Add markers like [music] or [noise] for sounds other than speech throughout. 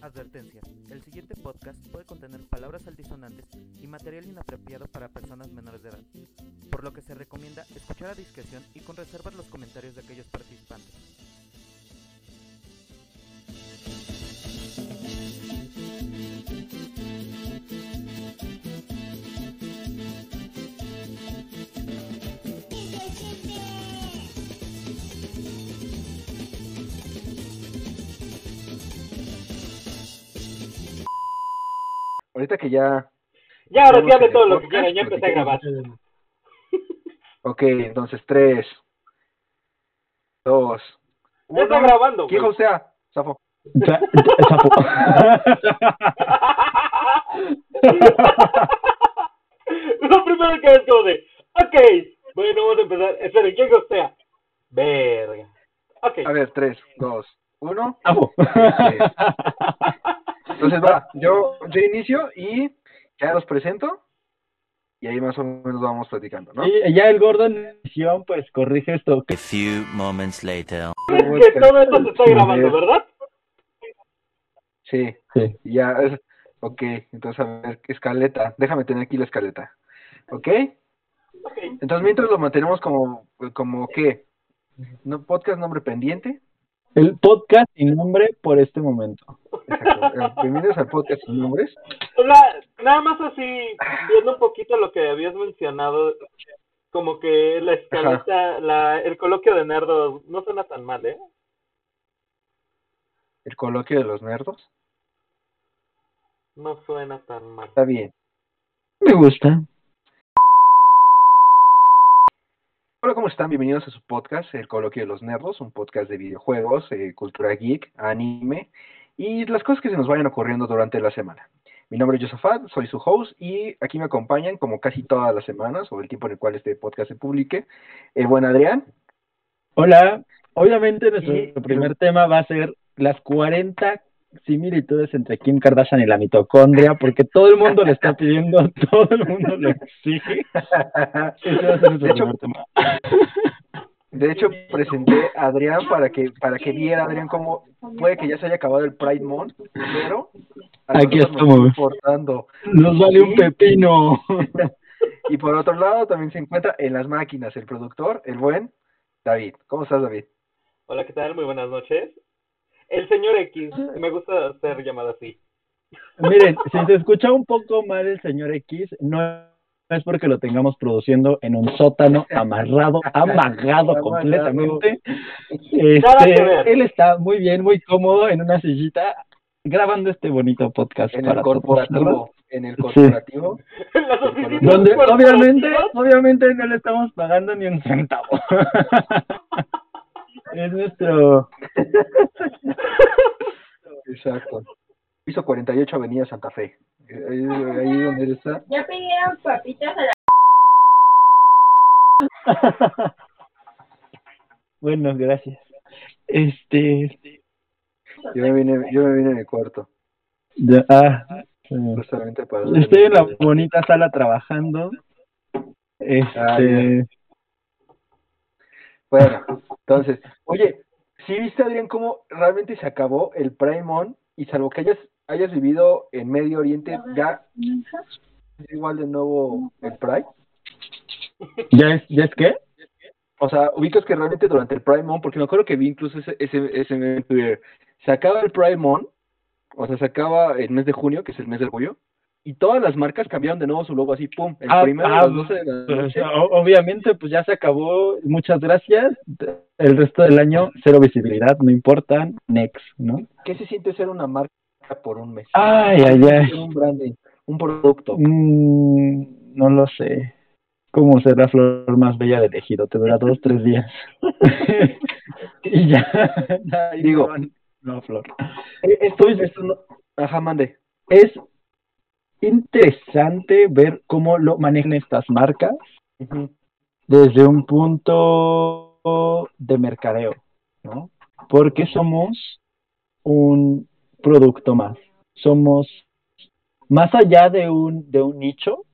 Advertencia. El siguiente podcast puede contener palabras altisonantes y material inapropiado para personas menores de edad, por lo que se recomienda escuchar a discreción y con reservas los comentarios de aquellos participantes. Ahorita que ya. Ya, ahora sí hable todo lo que quieran, ya empecé a grabar. Ok, entonces tres. Dos. Ya está uno. grabando, ¿Quién güey. sea? Zafo. Sa- sapo. [laughs] Lo primero que es como de, ok, bueno, vamos a empezar. Esperen, ¿quién sea? Verga. Ok. A ver, tres, dos, uno. Sapo. [laughs] Entonces va, yo, yo inicio y ya los presento. Y ahí más o menos vamos platicando, ¿no? Y ya el gordo en edición, pues corrige esto. A few moments later. Es que todo esto se está grabando, ¿verdad? Sí, Sí. ya es. Ok, entonces a ver, escaleta. Déjame tener aquí la escaleta. ¿Ok? Ok. Entonces mientras lo mantenemos como, como ¿qué? ¿No, podcast nombre pendiente. El podcast sin nombre por este momento. Exacto. Eh, Bienvenidos al podcast sin nombres. La- nada más así, viendo un poquito lo que habías mencionado, como que la escaleta, la, el coloquio de nerdos no suena tan mal, ¿eh? El coloquio de los nerdos. No suena tan mal. Está bien. Me gusta. Hola, ¿cómo están? Bienvenidos a su podcast, El Coloquio de los Nerdos, un podcast de videojuegos, eh, cultura geek, anime y las cosas que se nos vayan ocurriendo durante la semana. Mi nombre es Josafat, soy su host y aquí me acompañan como casi todas las semanas o el tiempo en el cual este podcast se publique. El buen Adrián. Hola. Obviamente nuestro Y- primer tema va a ser las 40 similitudes entre Kim Kardashian y la mitocondria, porque todo el mundo le está pidiendo, [laughs] todo el mundo lo exige. De hecho, de presenté a Adrián para que para que viera Adrián cómo puede que ya se haya acabado el Pride Month, pero Aquí nos estamos. importando. Nos vale un pepino. [laughs] Y por otro lado también se encuentra en las máquinas el productor, el buen David. ¿Cómo estás, David? Hola, ¿qué tal? Muy buenas noches. El señor X, me gusta ser llamado así. Miren, si se escucha un poco mal el señor X, no es porque lo tengamos produciendo en un sótano amarrado, amagado completamente. Este, él está muy bien, muy cómodo en una sillita grabando este bonito podcast En el para corporativo, en el corporativo. En las oficinas Donde obviamente, obviamente no le estamos pagando ni un centavo. [laughs] es nuestro [laughs] Exacto. Piso 48 Avenida Santa Fe. Eh, Ahí, ahí donde él está. Ya pidieron papitas a la... [laughs] bueno, gracias. Este, Yo me vine, yo me vine en el cuarto, ya- ah, justamente para... estoy en la bonita sala trabajando. Este, Ah, ya. Bueno, entonces, oye, ¿sí viste, Adrián, cómo realmente se acabó el Prime Month? Y salvo que hayas, hayas vivido en Medio Oriente, ¿ya es igual de nuevo el Pride? ¿ya es, ya es qué? O sea, ubicas que realmente durante el Prime Month, porque me acuerdo que vi incluso ese, ese, ese meme en Twitter, se acaba el Prime Month, o sea, se acaba el mes de junio, que es el mes del orgullo, y todas las marcas cambiaron de nuevo su logo así, pum, el Ah, primero ah, a las 12 de la Pues, noche. o- obviamente, pues ya se acabó. Muchas gracias. El resto del año, cero visibilidad, no importa. Next, ¿no? ¿Qué se siente ser una marca por un mes? Ay, ay, ay. Un branding, un producto. Mm, no lo sé. ¿Cómo ser la flor más bella del ejido? Te dura dos, tres días. [laughs] y ya. Ay, Digo. no, no, flor. Eh, Esto, esto no... Ajá, mande. Es interesante ver cómo lo manejan estas marcas desde un punto de mercadeo, ¿no? Porque somos un producto más. Somos, más allá de un, de un nicho,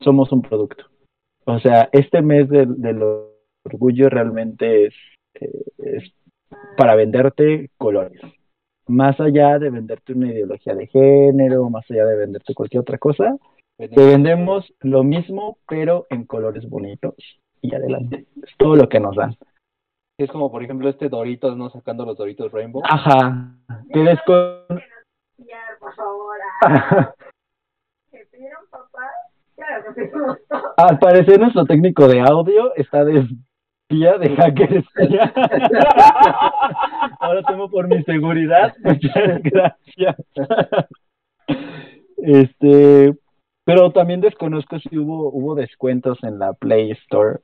somos un producto. O sea, este mes del, del orgullo realmente es, eh, es para venderte colores. Más allá de venderte una ideología de género, más allá de venderte cualquier otra cosa, te vendemos lo mismo, pero en colores bonitos. Y adelante. Es todo lo que nos dan. Es como, por ejemplo, este Doritos, ¿no? Sacando los Doritos Rainbow. Ajá. Que ves con... Por favor. ¿Me pidieron papá? Claro que pedimos papá. Al parecer nuestro técnico de audio está de espía de hacker espía. [laughs] Ahora temo por mi seguridad. [laughs] Muchas gracias. Este, pero también desconozco si hubo hubo descuentos en la Play Store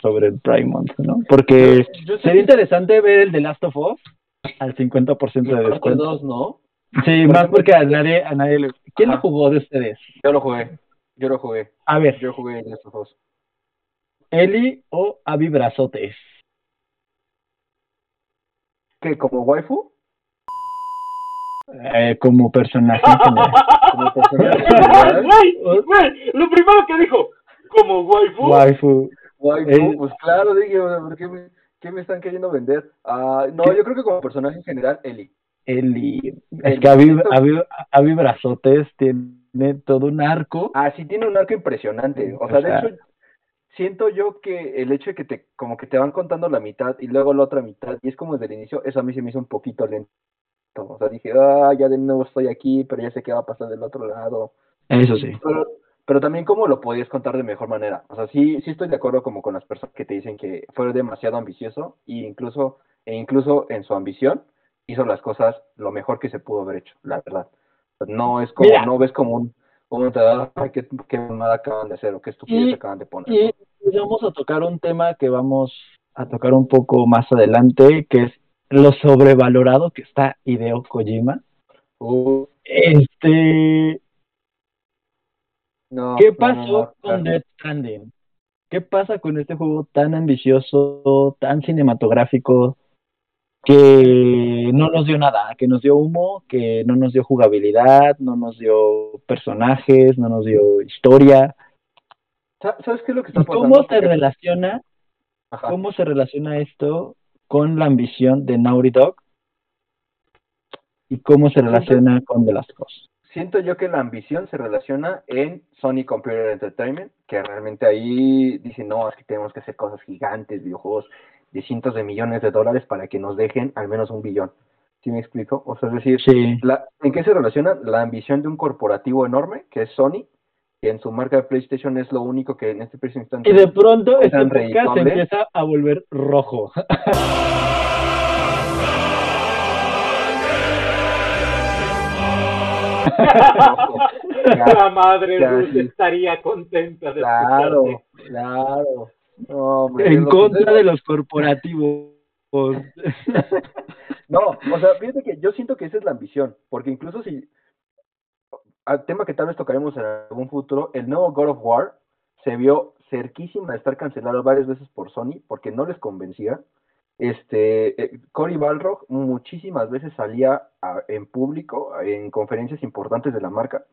sobre el Prime Month, ¿no? Porque Yo sería interesante ver el de Last of Us al 50% de descuento. dos, ¿no? Sí, Por más porque a nadie a nadie le ¿Quién lo jugó de ustedes? Yo lo jugué. Yo lo jugué. A ver, Yo jugué de estos dos. Eli o Avi Brazotes. ¿Qué? ¿Como waifu? Eh, como personaje en general. [laughs] Como personaje Güey, güey, lo primero que dijo, como waifu. Waifu. Waifu, pues claro, dije, o sea, ¿por qué me, qué me están queriendo vender? Ah, no, ¿Qué? yo creo que como personaje en general, Eli. Eli. Es Eli. que Avi, Avi, Avi Brazotes tiene todo un arco. Ah, sí tiene un arco impresionante. O sea, O sea- de hecho, siento yo que el hecho de que te, como que te van contando la mitad y luego la otra mitad, y es como desde el inicio, eso a mí se me hizo un poquito lento. O sea, dije, ah, ya de nuevo estoy aquí, pero ya sé qué va a pasar del otro lado. Eso sí. Pero, pero también cómo lo podías contar de mejor manera. O sea, sí, sí estoy de acuerdo como con las personas que te dicen que fue demasiado ambicioso y incluso, e incluso en su ambición hizo las cosas lo mejor que se pudo haber hecho, la verdad. No es como, Mira. no ves como un, como te da, ay, qué, qué acaban de hacer o qué estupidez Y- acaban de poner. Y vamos a tocar un tema que vamos a tocar un poco más adelante, que es lo sobrevalorado que está Hideo Kojima. Uh, Este, no, ¿qué pasó no, no, con. Death Stranding? ¿Qué pasa con este juego tan ambicioso, tan cinematográfico, que no nos dio nada, que nos dio humo, que no nos dio jugabilidad, no nos dio personajes, no nos dio historia? Sa- ¿Sabes qué es lo que está ¿Y pasando? cómo se Porque- relaciona Ajá. ¿Cómo se relaciona esto con la ambición de Naughty Dog? ¿Y cómo se relaciona con The Last Us? Siento yo que la ambición se relaciona en Sony Computer Entertainment, que realmente ahí dicen, no, es que tenemos que hacer cosas gigantes, videojuegos de cientos de millones de dólares para que nos dejen al menos un billón. ¿Sí me explico? O sea, es decir, Sí. la, ¿en qué se relaciona la ambición de un corporativo enorme, que es Sony, en su marca de PlayStation es lo único que en este preciso instante... Y de pronto este podcast se empieza a volver rojo. La [laughs] madre Ya, Ruth sí. estaría contenta de Claro, escucharte. claro. No, hombre, en que contra de los corporativos. [laughs] No, o sea, fíjate que yo siento que esa es la ambición, porque incluso si, tema que tal vez tocaremos en algún futuro, el nuevo God of War se vio cerquísima de estar cancelado varias veces por Sony porque no les convencía. Este, eh, Cory Balrog muchísimas veces salía en público, en conferencias importantes de la marca,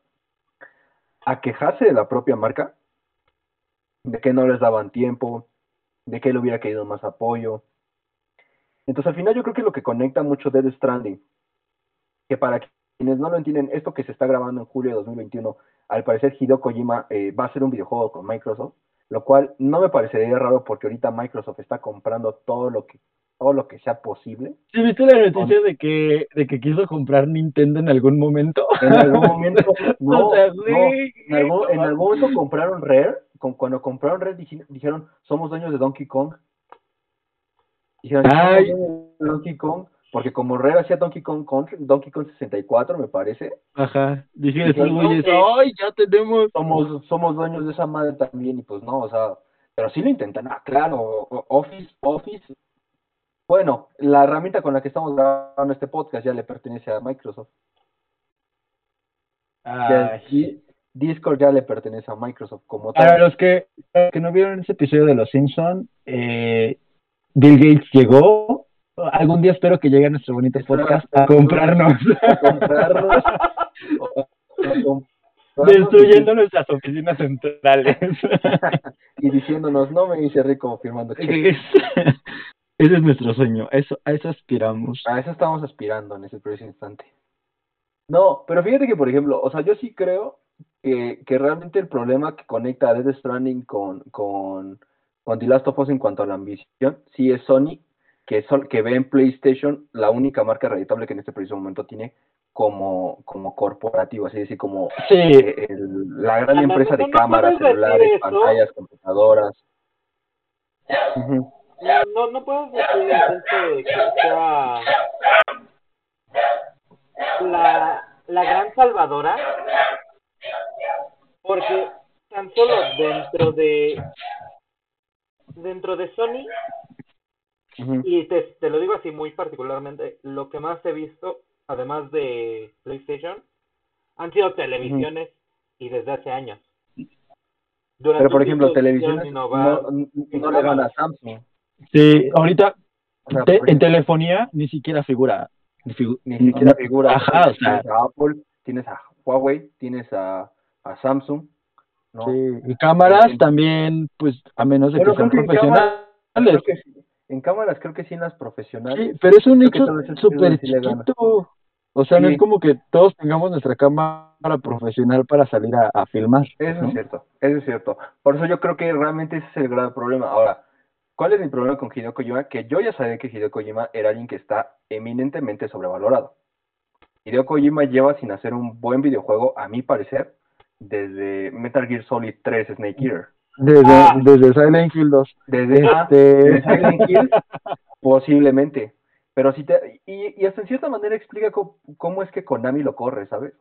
a quejarse de la propia marca, de que no les daban tiempo, de que él hubiera querido más apoyo. Entonces, al final, yo creo que lo que conecta mucho Dead Stranding, que para quienes no lo entienden, esto que se está grabando en julio de 2021, al parecer Hideo Kojima eh, va a hacer un videojuego con Microsoft, lo cual no me parecería raro porque ahorita Microsoft está comprando todo lo que todo lo que sea posible. ¿Sí viste la noticia de que, de que quiso comprar Nintendo en algún momento? En algún momento, [laughs] no, O sea, no, güey, en algún, en no algún momento compraron Rare, con, cuando compraron Rare dij- dijeron, somos dueños de Donkey Kong. Dijeron, "Somos Ay. Donkey Kong, porque como Rare hacía Donkey Kong Country, Donkey Kong 64, me parece, Ajá. Dije ¡ay, ya tenemos! somos, somos dueños de esa madre también, y pues no, o sea, pero sí lo intentan, ah, claro, Office, Office, bueno, la herramienta con la que estamos grabando este podcast ya le pertenece a Microsoft. Di- Discord ya le pertenece a Microsoft como Para tal. los que, para los que no vieron ese episodio de Los Simpson, eh, Bill Gates llegó. Algún día espero que llegue a nuestro bonito podcast a comprarnos, [laughs] a comprarnos, o- destruyendo nuestras oficinas centrales. [laughs] y, diciéndonos, no me hice rico firmando cheques. Ese es nuestro sueño, eso, a eso aspiramos. A eso estamos aspirando en ese preciso instante. No, pero fíjate que, por ejemplo, o sea, yo sí creo que, que realmente el problema que conecta a Death Stranding con, con, con The Last of Us en cuanto a la ambición, sí es Sony, que, sol, que ve en PlayStation la única marca reditable que en este preciso momento tiene como, como corporativo, así decir, como Sí, eh, el- la gran empresa de no cámaras, celulares, pantallas, computadoras. No, no, no puedes decir entonces que sea la, la gran salvadora, porque tan solo dentro de dentro de Sony, Y te, te lo digo así muy particularmente, lo que más he visto, además de PlayStation, han sido televisiones y desde hace años. Durante Pero, por ejemplo, televisiones innovar. no, no le gana a Samsung. sí, ahorita O sea, te- por en telefonía ni siquiera figura. Ni, figu- ni siquiera figura. Ajá, o sea, Tienes a Apple, tienes a Huawei, tienes a, a Samsung. ¿no? sí, y cámaras también, pues, a menos de que sean que profesionales. cámaras, creo que sí. En cámaras creo que sí en las profesionales. Sí, pero es un el súper chiquito. O sea, no es como que todos tengamos nuestra cámara profesional para salir a, a filmar. Eso ¿no? es cierto, eso es cierto. Por eso yo creo que realmente ese es el gran problema. Ahora, ¿cuál es mi problema con Hideo Kojima? Que yo ya sabía que Hideo Kojima era alguien que está eminentemente sobrevalorado. Hideo Kojima lleva sin hacer un buen videojuego, a mi parecer, desde Metal Gear Solid 3 Snake Eater. Desde, Ah. desde Silent Hill 2. Desde, ah, Este, Silent Hill, posiblemente. Pero si te, y, y hasta en cierta manera explica co- cómo, es que Konami lo corre, ¿sabes?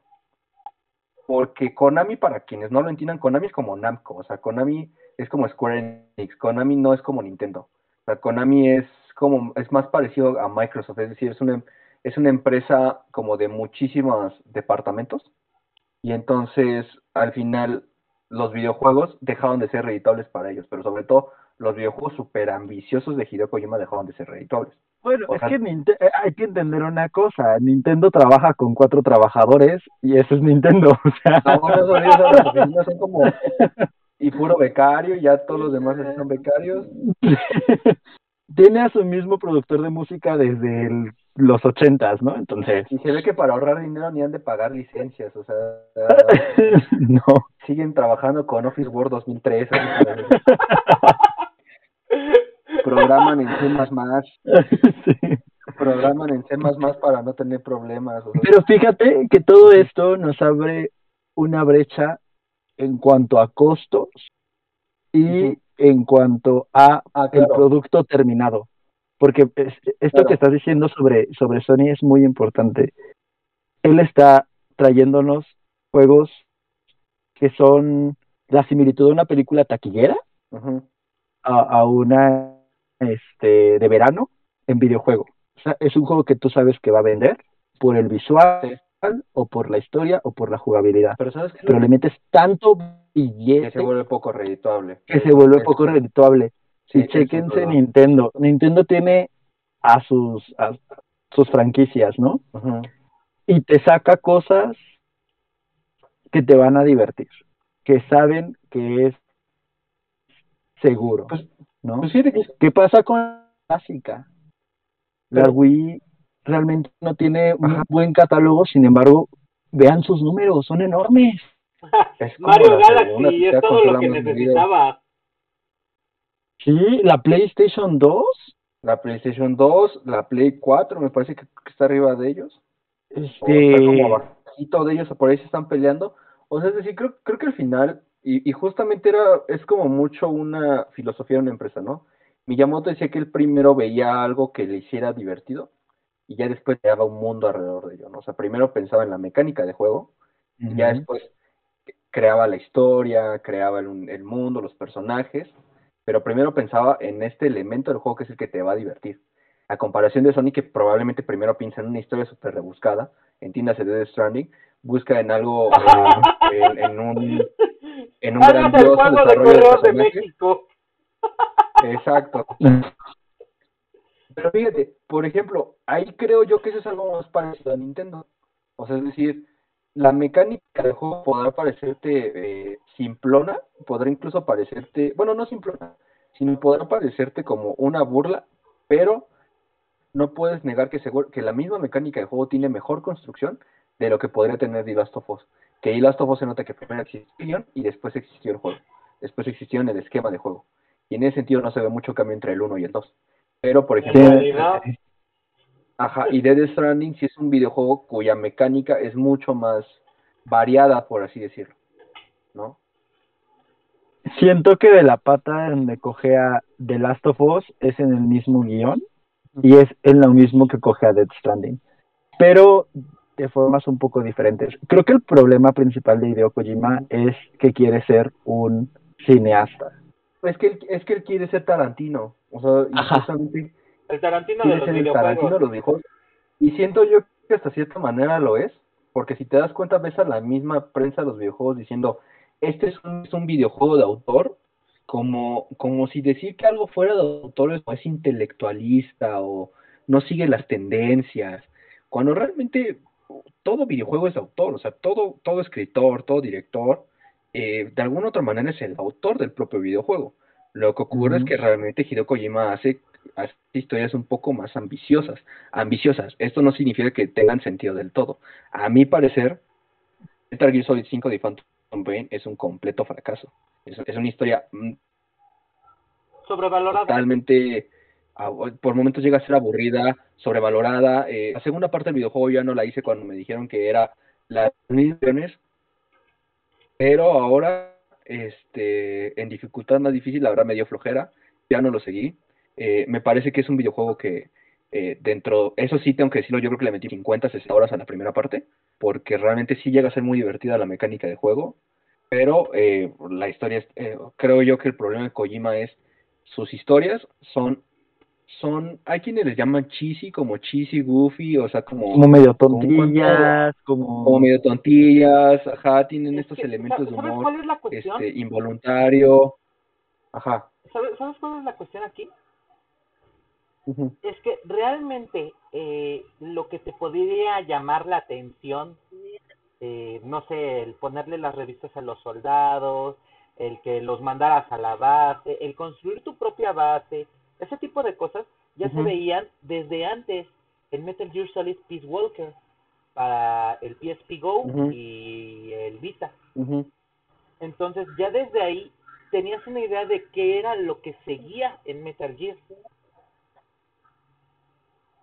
Porque Konami, para quienes no lo entiendan, Konami es como Namco, o sea, Konami es como Square Enix, Konami no es como Nintendo. O sea, Konami es como, es más parecido a Microsoft, es decir, es una, es una empresa como de muchísimos departamentos. Y entonces, al final, los videojuegos dejaron de ser reditables para ellos, pero sobre todo los videojuegos super ambiciosos de Hideo Kojima dejaron de ser reditables. bueno, o es que eh, hay que entender una cosa. Nintendo trabaja con cuatro trabajadores y eso es Nintendo. [laughs] O sea, No, son como y puro becario, y ya todos los demás son becarios. [laughs] tiene a su mismo productor de música desde el- los ochentas, ¿no? Entonces, Y se ve que para ahorrar dinero ni han de pagar licencias, o sea, [laughs] no. Siguen trabajando con Office Word 2003, así como- [laughs] programan en C++, [laughs] Sí. programan en C++ para no tener problemas. o sea, Pero fíjate que todo esto nos abre una brecha en cuanto a costos y en cuanto a Ah, el producto terminado. Porque es- esto Claro. que estás diciendo sobre, sobre Sony es muy importante. Él está trayéndonos juegos que son la similitud de una película taquillera a, a una este de verano en videojuego. O sea, es un juego que tú sabes que va a vender por el visual o por la historia o por la jugabilidad. Pero le metes tanto que billete se vuelve poco redituable. que se vuelve Es- poco redituable. sí, y chequense. Nintendo. Nintendo tiene a sus a sus franquicias, ¿no? Y te saca cosas que te van a divertir, que saben que es seguro, Pues- ¿no? Pues que ¿Qué pasa con la clásica? La Wii realmente no tiene un buen catálogo, sin embargo, vean sus números, son enormes. [laughs] es Mario Galaxy es todo lo que necesitaba. Sí, la PlayStation 2, La PlayStation 2, la Play 4, me parece que, está arriba de ellos. O está este, como abajito de ellos, por ahí se están peleando. O sea, es decir, creo, creo que al final, y, y justamente era, es como mucho una filosofía de una empresa, ¿no? Miyamoto decía que él primero veía algo que le hiciera divertido y ya después creaba un mundo alrededor de ello, ¿no? O sea, primero pensaba en la mecánica de juego y ya después creaba la historia, creaba el, el mundo, los personajes, pero primero pensaba en este elemento del juego que es el que te va a divertir. A comparación de Sony, que probablemente primero piensa en una historia súper rebuscada, entiéndase de Death Stranding, busca en algo, [laughs] eh, en, en un, en un grandioso desarrollo de de. México. Exacto. Pero fíjate, por ejemplo, ahí creo yo que eso es algo más parecido a Nintendo. O sea, es decir, la mecánica del juego podrá parecerte eh, simplona, podrá incluso parecerte, bueno, no simplona, sino podrá parecerte como una burla, pero no puedes negar que, seguro, que la misma mecánica de juego tiene mejor construcción de lo que podría tener The Last of Us. Que The Last of Us se nota que primero existió el guion y después existió el juego. Después existió en el esquema de juego. Y en ese sentido no se ve mucho cambio entre el 1 y el 2. Pero, por ejemplo, Ajá, y Dead Stranding sí es un videojuego cuya mecánica es mucho más variada, por así decirlo, ¿no? Siento que de la pata donde coge a The Last of Us es en el mismo guion y es en lo mismo que coge a Dead Stranding, pero de formas un poco diferentes. Creo que el problema principal de Hideo Kojima es que quiere ser un cineasta. Es que él, es que él quiere ser Tarantino, o sea, justamente el Tarantino de quiere los ser el Tarantino los videojuegos. Y siento yo que hasta cierta manera lo es, porque si te das cuenta ves a la misma prensa de los videojuegos diciendo, este es un, es un videojuego de autor, como, como si decir que algo fuera de autor es, es intelectualista o no sigue las tendencias, cuando realmente todo videojuego es de autor, o sea, todo, todo escritor, todo director, eh, de alguna otra manera es el autor del propio videojuego. Lo que ocurre es que realmente Hideo Kojima hace, hace historias un poco más ambiciosas. Ambiciosas. Esto no significa que tengan sentido del todo. A mi parecer, Metal Gear Solid 5 de Phantom Pain es un completo fracaso. Es, es una historia mm, Sobrevalorado. totalmente, por momentos llega a ser aburrida, sobrevalorada. Eh, la segunda parte del videojuego ya no la hice cuando me dijeron que era las misiones, pero ahora, este, en dificultad más difícil, la verdad me dio flojera, ya no lo seguí. Eh, me parece que es un videojuego que eh, dentro, eso sí tengo que decirlo, yo creo que le metí 50, 60 horas a la primera parte, porque realmente sí llega a ser muy divertida la mecánica de juego, pero eh, la historia, es- eh, creo yo que el problema de Kojima es sus historias son, son, hay quienes les llaman cheesy, como cheesy, goofy, o sea, como, Como medio tontillas, como... como medio tontillas, ajá, tienen Es estos que, elementos de ¿Sabes humor, cuál es la cuestión? este, involuntario, ajá, ¿Sabes, ¿Sabes cuál es la cuestión aquí? Es que realmente eh, lo que te podría llamar la atención, eh, no sé, el ponerle las revistas a los soldados, el que los mandaras a la base, el construir tu propia base, ese tipo de cosas ya se veían desde antes en Metal Gear Solid Peace Walker para el PSP Go y el Vita. Entonces ya desde ahí tenías una idea de qué era lo que seguía en Metal Gear.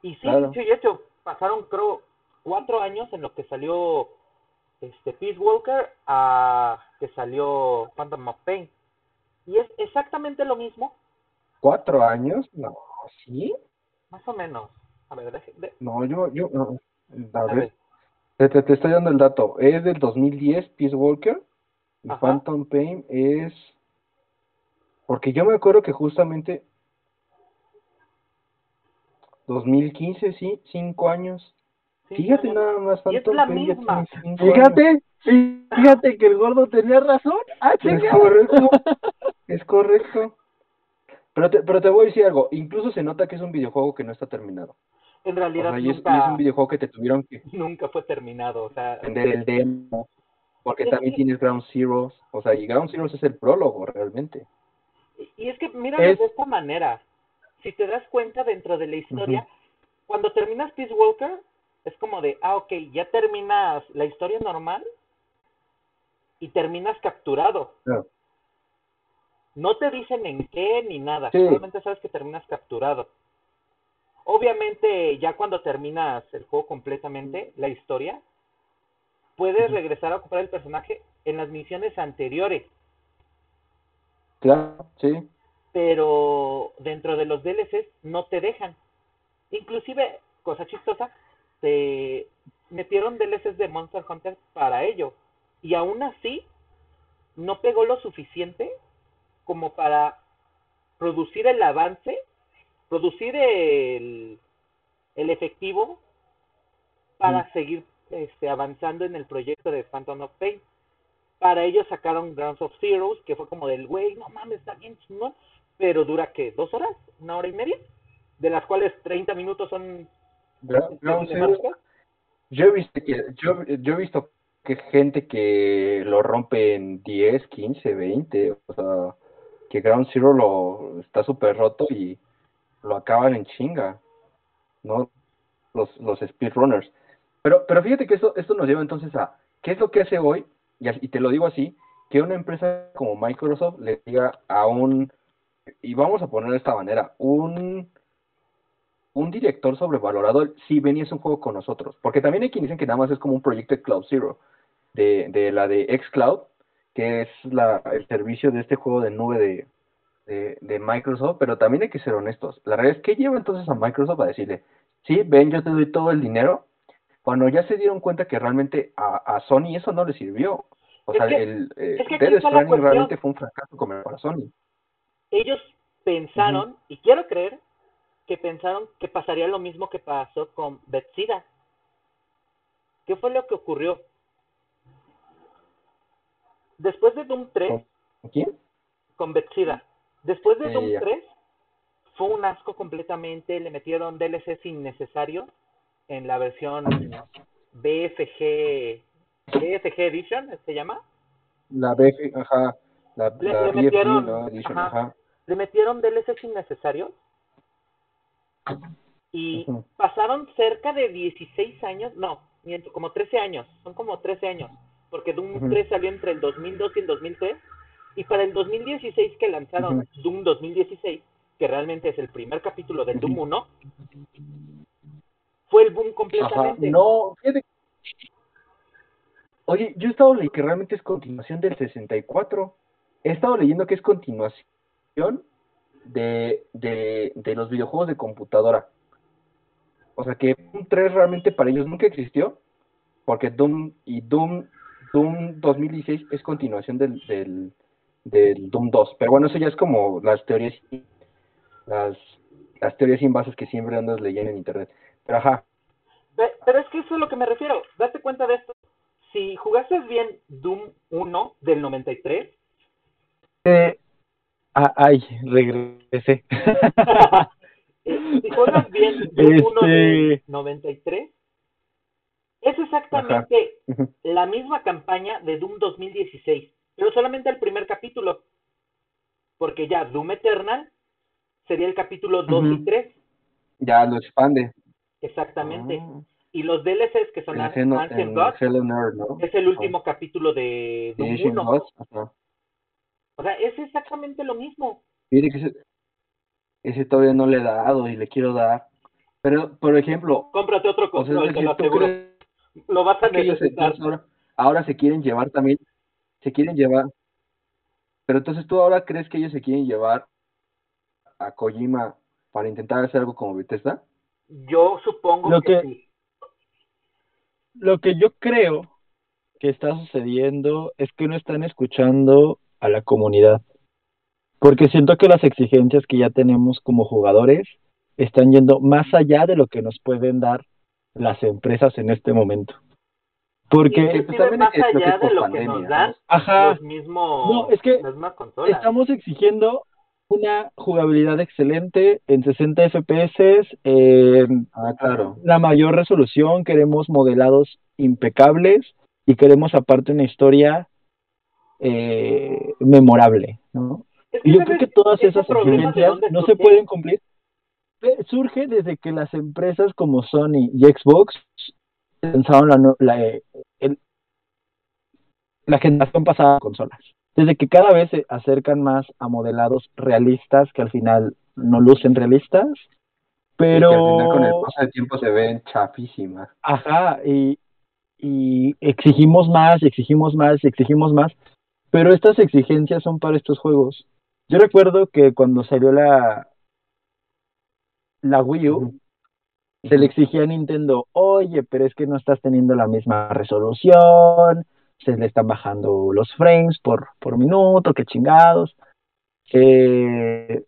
Y sí, Claro. dicho y hecho, pasaron creo cuatro años en lo que salió este Peace Walker a que salió Phantom of Pain. Y es exactamente lo mismo, ¿Cuatro años? No, ¿sí? más o menos. A ver, de- No, yo, yo, no. a a ver, ver, te, estoy dando el dato, es del 2010, Peace Walker, y Ajá. Phantom Pain es, porque yo me acuerdo que justamente 2015, sí, cinco años. Fíjate nada más, Y es Phantom la Pain ya misma. tiene cinco años. Fíjate, fíjate que el gordo tenía razón. Ah, Es correcto, [laughs] es correcto. Pero te, pero te voy a decir algo, incluso se nota que es un videojuego que no está terminado. En O realidad sea, y es, nunca, es un videojuego que te tuvieron que [laughs] nunca fue terminado. O sea, vender el demo, porque también tienes Ground Zeroes, o sea, y Ground Zeroes es el prólogo realmente. Y- Y es que míralo Es- de esta manera. Si te das cuenta dentro de la historia, cuando terminas Peace Walker, es como de, ah, ok, ya terminas la historia normal y terminas capturado. Claro. No te dicen en qué ni nada, Sí. solamente sabes que terminas capturado. Obviamente, ya cuando terminas el juego completamente, la historia, puedes regresar a ocupar el personaje en las misiones anteriores. Claro, sí. pero dentro de los DLCs no te dejan. Inclusive, cosa chistosa, te metieron DLCs de Monster Hunter para ello. Y aún así, no pegó lo suficiente como para producir el avance, producir el, el efectivo para seguir este, avanzando en el proyecto de Phantom of Pain. Para ello sacaron Grounds of Zeroes, que fue como del, güey, no mames, está bien chingón, pero dura, ¿qué? ¿Dos horas? ¿Una hora y media? De las cuales 30 minutos son... Gra- Ground de Zeroes, marca. yo he visto que, yo, yo he visto que gente que lo rompe en 10, 15, 20, o sea, que Ground Zero lo está súper roto y, lo acaban en chinga, ¿no? Los, los speedrunners. Pero, pero fíjate que esto, esto nos lleva entonces a, ¿qué es lo que hace hoy? Y, te lo digo así, que una empresa como Microsoft le diga a un, y vamos a poner de esta manera, un, un director sobrevalorado, si venía un juego con nosotros. Porque también hay quienes dicen que nada más es como un proyecto de Cloud Zero, de, de la de xCloud, que es la, el servicio de este juego de nube de, de, de Microsoft, pero también hay que ser honestos. La realidad es que lleva entonces a Microsoft a decirle, sí, ven, yo te doy todo el dinero, cuando ya se dieron cuenta que realmente a, a Sony eso no le sirvió. O Es sea, que- el eh, es que realmente fue un fracaso como para Sony. Ellos pensaron, y quiero creer, que pensaron que pasaría lo mismo que pasó con Bethesda. ¿Qué fue lo que ocurrió? Después de Doom 3, ¿Con quién? con Bethesda, después de Eh, Doom ya. 3, fue un asco completamente, le metieron DLCs innecesarios en la versión BFG, BFG Edition, ¿se llama? La BF, ajá, la, Le- la le BFG, metieron- ¿no? Edition, ajá. ajá. le metieron DLCs innecesarios y Ujú. pasaron cerca de 16 años, no, miento, como 13 años, son como 13 años, porque Doom Ujú. 3 salió entre el 2002 y el 2003, y para el 2016 que lanzaron Doom 2016, que realmente es el primer capítulo del Doom 1, fue el boom Ajá, completamente. no, fíjate. Oye, yo he estado leyendo que realmente es continuación del 64. He estado leyendo que es continuación de, de, de los videojuegos de computadora. O sea que Doom 3 realmente para ellos nunca existió, porque Doom y Doom, Doom 2016 es continuación del, del, del Doom 2. Pero bueno, eso ya es como las teorías, las, las teorías sin bases que siempre andas leyendo en internet. Pero ajá, Pe- Pero es que eso es a lo que me refiero. Date cuenta de esto. Si jugaste bien Doom 1 del 93, Eh, ah, ay, regresé. [laughs] si juegas bien Doom 1 del Este- 93, es exactamente la misma campaña de Doom 2016, pero solamente el primer capítulo. Porque ya Doom Eternal sería el capítulo 2 y Ujú. 3, ya lo expande. exactamente. Ah, Y los DLCs que son en Ancient en Gods es el último capítulo de Doom Ancient 1. Gods, ajá. O sea, es exactamente lo mismo. Fíjate que ese, ese todavía no le he dado y le quiero dar. Pero, por ejemplo, Cómprate otro o sea, control, te decir, lo ¿tú aseguro. Lo vas a que ellos necesitar. ahora, ahora se quieren llevar también, se quieren llevar, pero entonces tú ahora crees que ellos se quieren llevar a Kojima para intentar hacer algo como Bethesda? Yo supongo Lo que, que- sí. Lo que yo creo que está sucediendo es que no están escuchando a la comunidad. Porque siento que las exigencias que ya tenemos como jugadores están yendo más allá de lo que nos pueden dar las empresas en este momento. Porque, pues, también más es lo que allá es de lo que nos dan ¿no? ajá, los mismos, No, es que las estamos exigiendo una jugabilidad excelente en 60 FPS, en Ah, claro. la mayor resolución, queremos modelados impecables y queremos aparte una historia eh, memorable, ¿no? Es Y yo creo que todas esas problema, ¿de exigencias no se pueden cumplir. Surge desde que las empresas como Sony y Xbox lanzaron la, la, eh, el- la generación pasada de consolas. Desde que cada vez se acercan más a modelados realistas que al final no lucen realistas, pero... Y que al final con el paso del tiempo se ven chafísimas. Ajá, y, y exigimos más, y exigimos más, y exigimos más, pero estas exigencias son para estos juegos. Yo recuerdo que cuando salió la, la Wii U, se le exigía a Nintendo, oye, pero es que no estás teniendo la misma resolución, se le están bajando los frames por, por minuto, qué chingados. Eh,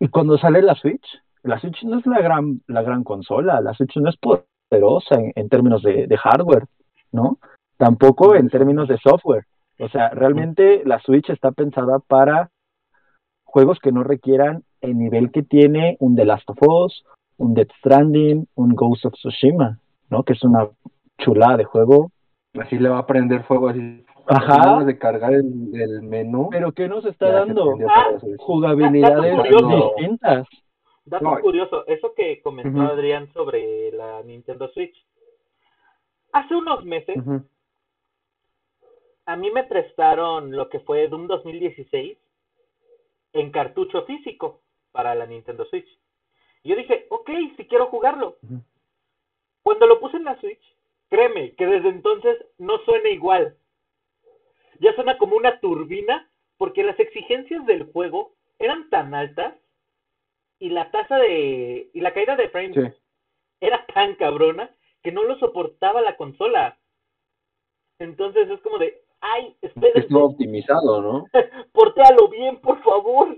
y cuando sale la Switch, la Switch no es la gran, la gran consola, la Switch no es poderosa en, en términos de, de hardware, ¿no? Tampoco en términos de software. O sea, realmente la Switch está pensada para juegos que no requieran el nivel que tiene un The Last of Us, un Death Stranding, un Ghost of Tsushima, ¿no? Que es una chulada de juego. Así le va a prender fuego así. Ajá. De cargar el, el menú. Pero ¿qué nos está dando? Ah. Jugabilidades distintas. Dato No. curioso, eso que comentó. Adrián sobre la Nintendo Switch. Hace unos meses a mí me prestaron lo que fue Doom 2016 en cartucho físico para la Nintendo Switch. Y yo dije, ok, si quiero jugarlo. Cuando lo puse en la Switch, créeme que desde entonces no suena igual. Ya suena como una turbina porque las exigencias del juego eran tan altas y la tasa de y la caída de frames Sí. era tan cabrona que no lo soportaba la consola. Entonces es como de, ay, Estuvo optimizado, ¿no? [laughs] portéalo bien, por favor.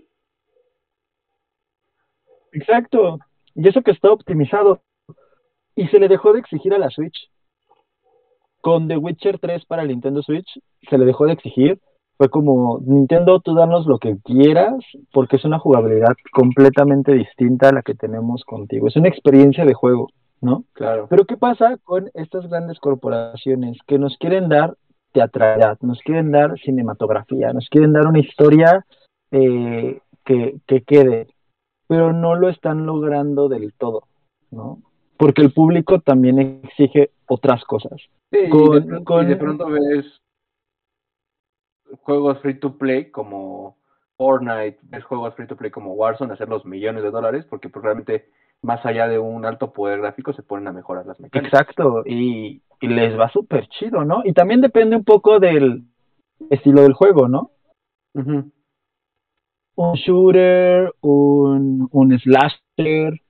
Exacto. Y eso que está optimizado. Y se le dejó de exigir a la Switch. Con The Witcher 3 para el Nintendo Switch, se le dejó de exigir. Fue como, Nintendo, tú danos lo que quieras, porque es una jugabilidad completamente distinta a la que tenemos contigo. Es una experiencia de juego, ¿no? Claro. Pero ¿qué pasa con estas grandes corporaciones que nos quieren dar teatralidad, nos quieren dar cinematografía, nos quieren dar una historia eh, que, que quede, pero no lo están logrando del todo, ¿no? Porque el público también exige otras cosas. Sí, y, Con- de pronto, con- y de pronto ves juegos free to play como Fortnite, ves juegos free to play como Warzone hacer los millones de dólares porque pues, realmente más allá de un alto poder gráfico se ponen a mejorar las mecánicas. Exacto, y, y les va súper chido, ¿no? Y también depende un poco del estilo del juego, ¿no? Un shooter, un, un slasher,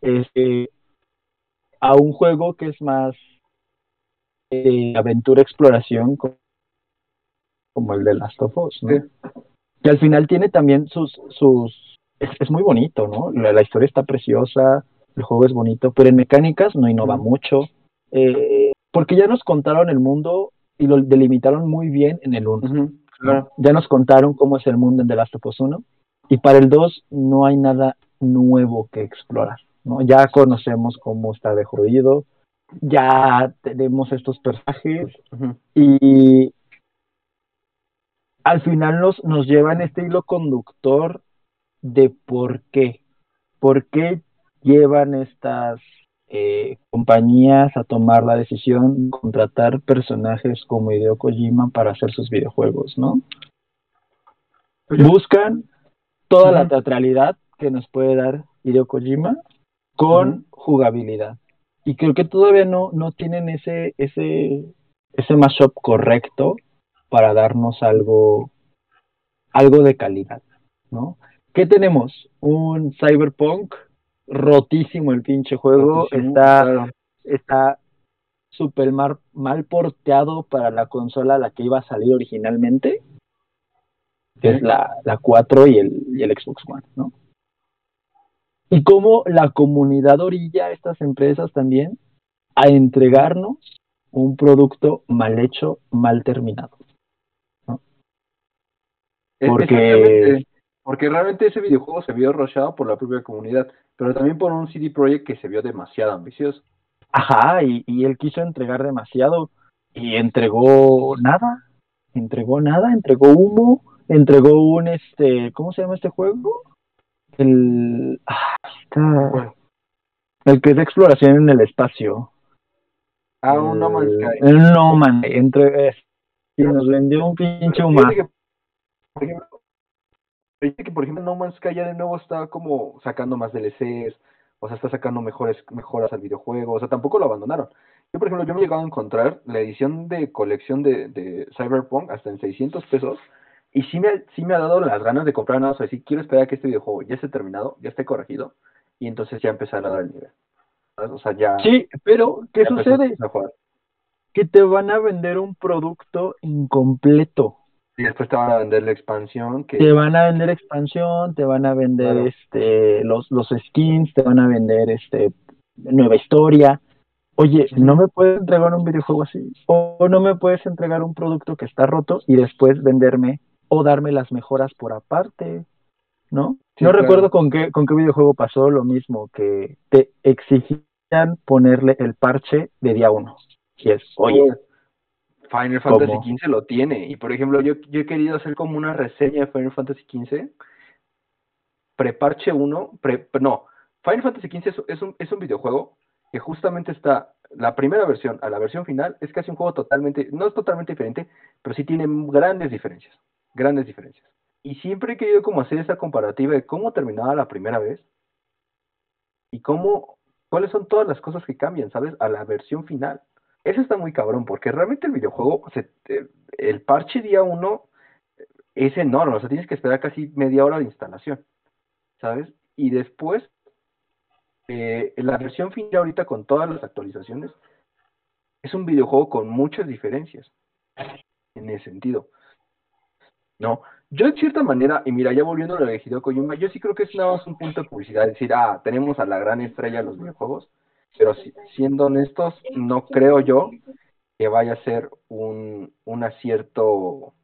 este, a un juego que es más eh, aventura exploración co- como el de Last of Us, ¿no? Sí. Que al final tiene también sus sus es, es muy bonito, ¿no? La, la historia está preciosa, el juego es bonito, pero en mecánicas no innova mucho, eh, porque ya nos contaron el mundo y lo delimitaron muy bien en el 1. Ujú, ¿no? Claro. Ya nos contaron cómo es el mundo en The Last of Us 1 y para el 2 no hay nada nuevo que explorar, ¿no? Ya conocemos cómo está de jodido, ya tenemos estos personajes y al final nos, nos llevan este hilo conductor de por qué, por qué llevan estas eh, compañías a tomar la decisión de contratar personajes como Hideo Kojima para hacer sus videojuegos, ¿no? Buscan toda la teatralidad que nos puede dar Hideo Kojima con jugabilidad. Y creo que todavía no, no tienen ese, ese, ese mashup correcto para darnos algo, algo de calidad, ¿no? ¿Qué tenemos? Un cyberpunk rotísimo el pinche juego, Rotísimo, está, claro. está súper mal, mal porteado para la consola a la que iba a salir originalmente, que es la, la 4 y el, y el Xbox One, ¿no? Y cómo la comunidad orilla a estas empresas también a entregarnos un producto mal hecho, mal terminado. E- Porque- porque realmente ese videojuego se vio rushado por la propia comunidad, pero también por un CD Projekt que se vio demasiado ambicioso. Ajá, y, y él quiso entregar demasiado y entregó nada, entregó nada, entregó humo, entregó un este, ¿cómo se llama este juego? El ah, está- el que es de exploración en el espacio. Ah, un No Man's Sky. El No Sky, entre y nos vendió un pinche que, por ejemplo, fíjate que, por ejemplo, No Man's Sky ya de nuevo está como sacando más DLCs, o sea, está sacando mejores mejoras al videojuego, o sea, tampoco lo abandonaron. Yo, por ejemplo, yo me he llegado a encontrar la edición de colección de, de Cyberpunk hasta en 600 pesos, y sí me, ha- sí me ha dado las ganas de comprar nada, o sea, decir, quiero esperar a que este videojuego ya esté terminado, ya esté corregido, y entonces ya empezar a dar el nivel. O sea, ya... Sí, pero ¿qué sucede? Que te van a vender un producto incompleto. Y después te van a vender la expansión que... te van a vender expansión, te van a vender Claro. este los los skins, te van a vender este nueva historia. Oye, no me puedes entregar un videojuego así o no me puedes entregar un producto que está roto y después venderme o darme las mejoras por aparte, ¿no? Sí, no claro. recuerdo con qué con qué videojuego pasó lo mismo que te exigían ponerle el parche de día uno. Y es, oye, Final Fantasy ¿Cómo? XV lo tiene. Y por ejemplo, yo, yo he querido hacer como una reseña de Final Fantasy XV. preparche 1, pre, no, Final Fantasy XV es, es, un, es un videojuego que justamente está, la primera versión a la versión final es casi un juego totalmente, no es totalmente diferente, pero sí tiene grandes diferencias, grandes diferencias. Y siempre he querido como hacer esa comparativa de cómo terminaba la primera vez y cómo, cuáles son todas las cosas que cambian, ¿sabes? A la versión final. Eso está muy cabrón, porque realmente el videojuego, el parche día 1 es enorme, o sea, tienes que esperar casi media hora de instalación, ¿sabes? Y después, eh, la versión final ahorita con todas las actualizaciones, es un videojuego con muchas diferencias en ese sentido. No, yo en cierta manera, y mira, ya volviendo a lo de Hideo Kojima, yo sí creo que es nada más un punto de publicidad, decir, ah, tenemos a la gran estrella de los videojuegos, pero si, siendo honestos, no creo yo que vaya a ser un, un acierto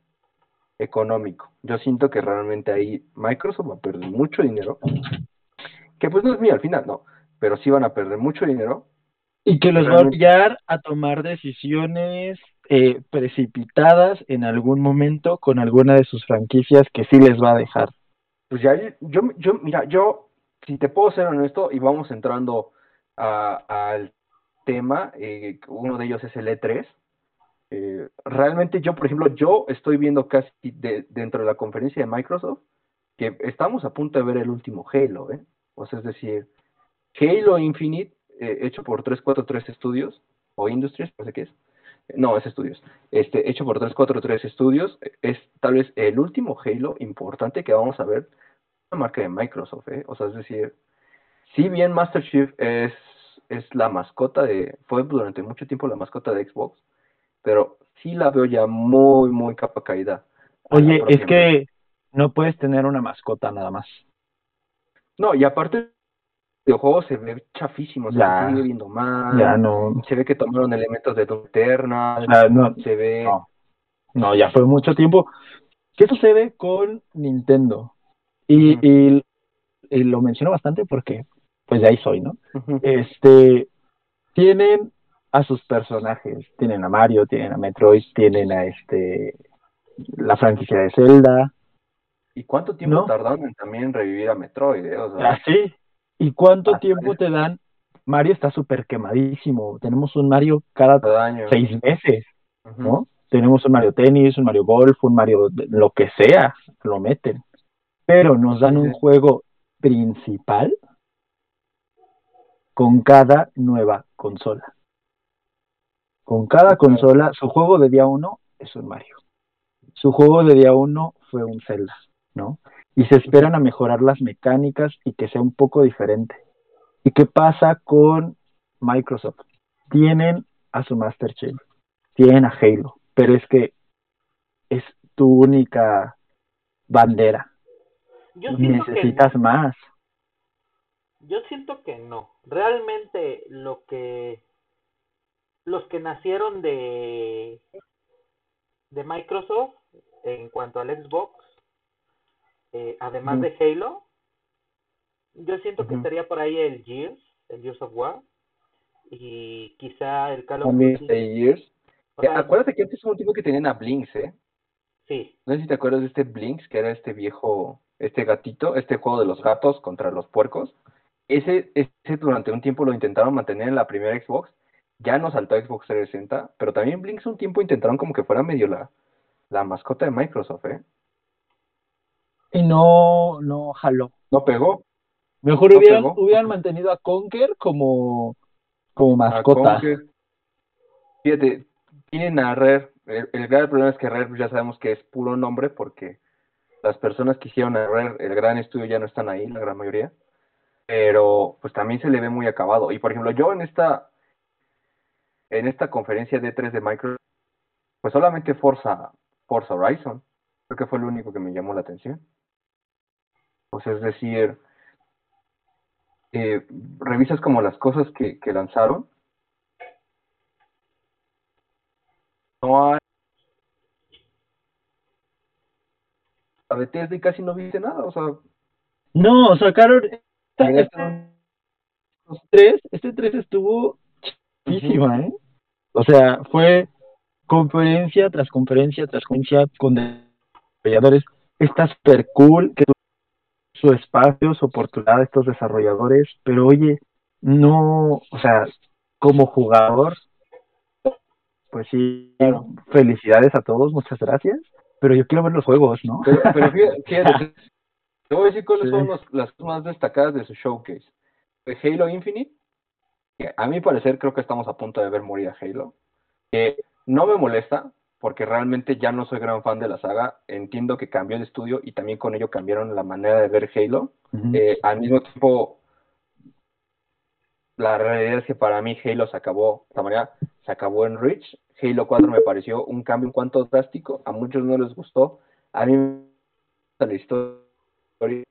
económico. Yo siento que realmente ahí Microsoft va a perder mucho dinero, que pues no es mío al final, no, pero sí van a perder mucho dinero. Y que los va a obligar a tomar decisiones eh, precipitadas en algún momento con alguna de sus franquicias que sí les va a dejar. Pues ya, yo, yo, mira, yo, si te puedo ser honesto, y vamos entrando al tema, eh, uno de ellos es el E3, eh, realmente yo, por ejemplo, yo estoy viendo casi de, dentro de la conferencia de Microsoft que estamos a punto de ver el último Halo, ¿eh? O sea, es decir, Halo Infinite, eh, hecho por 343 Studios, o Industries, no sé qué es. No, es Studios. Este, hecho por 343 Studios, es tal vez el último Halo importante que vamos a ver la marca de Microsoft, ¿eh? O sea, es decir, si bien Master Chief es, es la mascota de, fue durante mucho tiempo la mascota de Xbox, pero sí la veo ya muy, muy capa caída. Oye, es que no puedes tener una mascota nada más. No, y aparte el videojuego se ve chafísimo, se Ya. sigue viendo mal, Ya no, se ve que tomaron elementos de Doom Eternal, Ah, no, se ve... no. no, ya fue mucho tiempo. ¿Qué sucede con Nintendo? Y, y, y lo menciono bastante porque, pues de ahí soy, ¿no? Este, tienen a sus personajes, tienen a Mario, tienen a Metroid, tienen a este, la franquicia de Zelda, ¿Y cuánto tiempo ¿No? tardaron en también revivir a Metroid? eh? O sea, así. ¿Y cuánto Bastante. tiempo te dan? Mario está súper quemadísimo. Tenemos un Mario cada cada año. seis meses. ¿no? Tenemos un Mario Tennis, un Mario Golf, un Mario lo que sea, lo meten. Pero nos dan Sí, un juego principal con cada nueva consola. Con cada consola, su juego de día uno es un Mario. Su juego de día uno fue un Zelda, ¿no? Y se esperan a mejorar las mecánicas y que sea un poco diferente. ¿Y qué pasa con Microsoft? Tienen a su Master Chief, tienen a Halo, pero es que es tu única bandera. Yo siento que Necesitas más. Yo siento que no. Realmente lo que los que nacieron de de Microsoft en cuanto al Xbox, eh, además Ujú. de Halo, yo siento que Ujú. estaría por ahí el Gears, el Gears of War y quizá el Call of Duty. O Que sea, acuérdate que antes hubo un tiempo que tenían a Blinks, ¿eh? sí, No sé si te acuerdas de este Blinks, que era este viejo, este gatito, este juego de los gatos contra los puercos. Ese, ese durante un tiempo lo intentaron mantener en la primera Xbox, ya no saltó a Xbox 360, pero también Blinks un tiempo intentaron como que fuera medio la, la mascota de Microsoft, ¿eh? Y no, no jaló. No pegó. Mejor No hubieran, pegó. hubieran mantenido a Conker como, como mascota. Conker. Fíjate, tienen a Rare. El, el gran problema es que Rare pues, ya sabemos que es puro nombre porque las personas que hicieron a Rare, el gran estudio, ya no están ahí, la gran mayoría. Pero pues también se le ve muy acabado. Y por ejemplo, yo en esta en esta conferencia de 3 de Microsoft, pues solamente Forza, Forza Horizon. Creo que fue lo único que me llamó la atención. Pues es decir, eh, revisas como las cosas que, que lanzaron. No hay. A Bethesda y casi no viste nada, o sea, No, sacaron este, tres, este tres estuvo chidísima, ¿eh? O sea, fue conferencia tras conferencia tras conferencia con desarrolladores. Está super cool que su espacio, su oportunidad a estos desarrolladores, pero oye, no, o sea, como jugador, pues sí, felicidades a todos, muchas gracias, pero yo quiero ver los juegos, ¿no? Pero, pero fíjate, [laughs] fíjate, te voy a decir cuáles Sí. son los- las más destacadas de su showcase. De Halo Infinite, que a mi parecer creo que estamos a punto de ver morir a Halo. Que no me molesta, porque realmente ya no soy gran fan de la saga. Entiendo que cambió el estudio y también con ello cambiaron la manera de ver Halo. Eh, al mismo tiempo, la realidad es que para mí Halo se acabó de esta manera, se acabó en Reach. Halo 4 me pareció un cambio un cuanto drástico, a muchos no les gustó, a mí me gusta la historia, es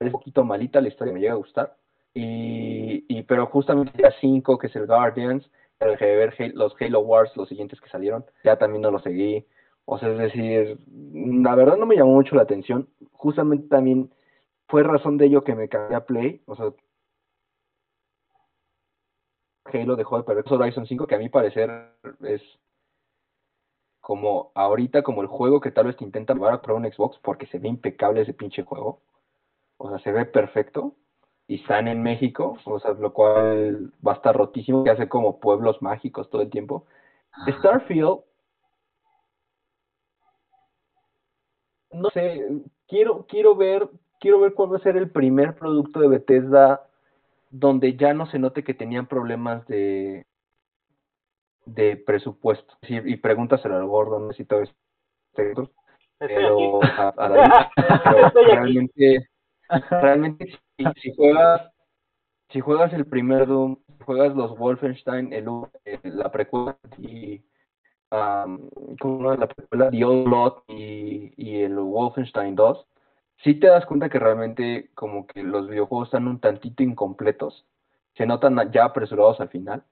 un poquito malita la historia, me llega a gustar. Y, y pero justamente ya 5, que es el Guardians, de ver los Halo Wars, los siguientes que salieron, ya también no los seguí. O sea, es decir, la verdad no me llamó mucho la atención. Justamente también fue razón de ello que me cambié a Play. O sea, Halo dejó de perder Horizon 5, que a mi parecer es como ahorita como el juego que tal vez te intenta llevar a probar un Xbox porque se ve impecable ese pinche juego. O sea, se ve perfecto. Y están en México, o sea, lo cual va a estar rotísimo, que hace como pueblos mágicos todo el tiempo. Starfield, no sé, quiero, quiero ver, quiero ver cuál va a ser el primer producto de Bethesda donde ya no se note que tenían problemas de de presupuesto. Y pregúntaselo al gordo, no sé si todo es Estoy pero a, a [laughs] David, pero realmente, realmente si, si juegas si juegas el primer Doom, si juegas los Wolfenstein, el, u- el- la precuela y ¿cómo era la precuela? The Old Blood y, y el Wolfenstein 2, sí te das cuenta que realmente como que los videojuegos están un tantito incompletos, se notan ya apresurados al final,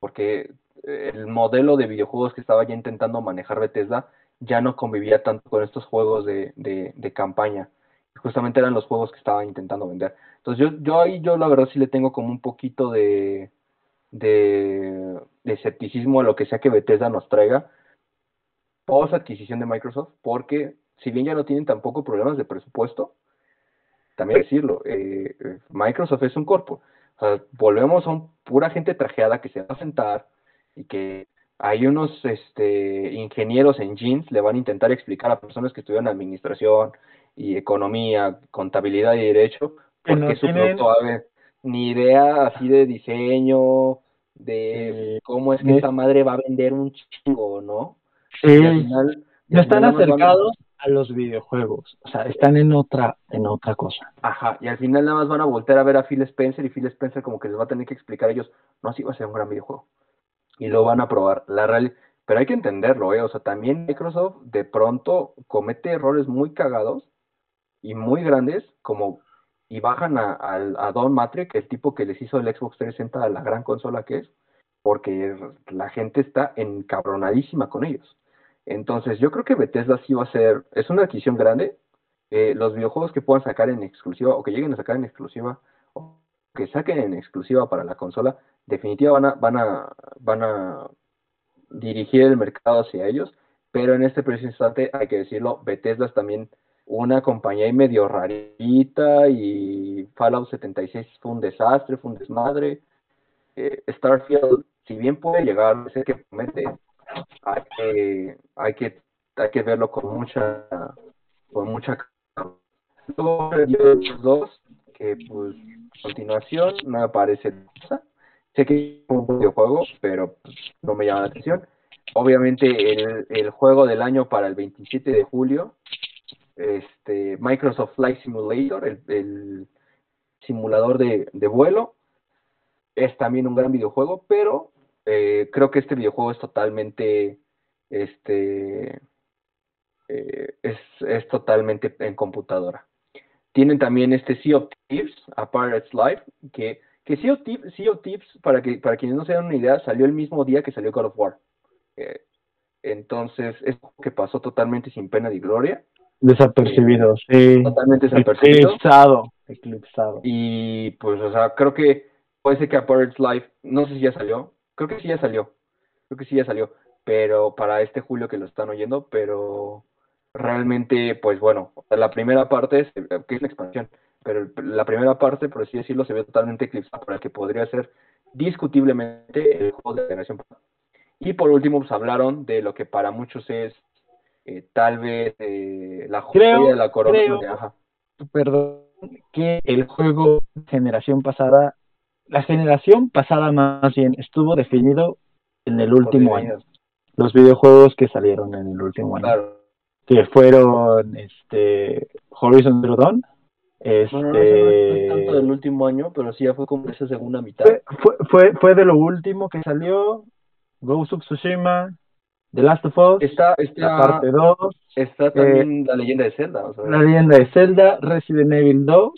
porque eh, el modelo de videojuegos que estaba ya intentando manejar Bethesda ya no convivía tanto con estos juegos de, de, campaña. Justamente eran los juegos que estaba intentando vender. Entonces yo, yo ahí yo la verdad sí le tengo como un poquito de, de, de escepticismo a lo que sea que Bethesda nos traiga post adquisición de Microsoft, porque si bien ya no tienen tampoco problemas de presupuesto, también decirlo, eh, eh, Microsoft es un corpo. O sea, volvemos a un pura gente trajeada que se va a sentar y que hay unos este, ingenieros en jeans le van a intentar explicar a personas que estudian administración y economía, contabilidad y derecho, Que porque no su tienen- producto a haber ni idea así de diseño, de cómo es que no- esa madre va a vender un chingo, ¿no? Sí, al final, no están a- acercados a los videojuegos, o sea, están en otra, en otra cosa. Ajá, y al final nada más van a voltear a ver a Phil Spencer y Phil Spencer como que les va a tener que explicar a ellos, no, así va a ser un gran videojuego. Y lo van a probar. La real... Pero hay que entenderlo, ¿eh? O sea, también Microsoft de pronto comete errores muy cagados y muy grandes, como y bajan a, al- a Don Matrix, el tipo que les hizo el Xbox 360 a la gran consola que es, porque la gente está encabronadísima con ellos. Entonces, yo creo que Bethesda sí va a ser, es una adquisición grande, eh, los videojuegos que puedan sacar en exclusiva o que lleguen a sacar en exclusiva o que saquen en exclusiva para la consola, definitivamente van a, van a, van a dirigir el mercado hacia ellos, pero en este preciso instante hay que decirlo, Bethesda es también una compañía ahí medio rarita y Fallout 76 fue un desastre, fue un desmadre. Eh, Starfield, si bien puede llegar a ser que promete, hay que, hay que, hay que verlo con mucha, con mucha. Luego que pues a continuación no me parece cosa. Sé que es un videojuego, pero pues, no me llama la atención. Obviamente el, el juego del año para el 27 de julio, este Microsoft Flight Simulator, el, el simulador de, de vuelo, es también un gran videojuego, pero eh, creo que este videojuego es totalmente este eh, es, es totalmente en computadora. Tienen también este Sea of Thieves, A Pirate's Life, que, que Sea, of Thieves, sea of Thieves, para, que, para quienes no se dan una idea, salió el mismo día que salió God of War. Eh, entonces, es que pasó totalmente sin pena ni gloria, Desapercibidos, sí. totalmente desapercibido. Eclipsado, eclipsado. Y pues, o sea, creo que puede ser que A Pirate's Life, no sé si ya salió, creo que sí ya salió, creo que sí ya salió, pero para este julio que lo están oyendo, pero realmente, pues bueno, la primera parte es, que es una expansión, pero el- la primera parte, por así decirlo, se ve totalmente eclipsada por el que podría ser discutiblemente el juego de la generación pasada. Y por último, pues hablaron de lo que para muchos es eh, tal vez eh, la joya de la corona. creo- de- ajá. Perdón, que el juego generación pasada, la generación pasada más bien, estuvo definido en el último año. Los videojuegos que salieron en el último año. Claro. que fueron este Horizon Zero Dawn, este No, no, es tanto del último año, pero sí ya fue como esa segunda mitad. fue, fue, fue, fue de lo último que salió Ghost of Tsushima, The Last of Us, Está, la está, parte 2, está también la leyenda de Zelda, o sea, La leyenda de Zelda, Resident Evil 2,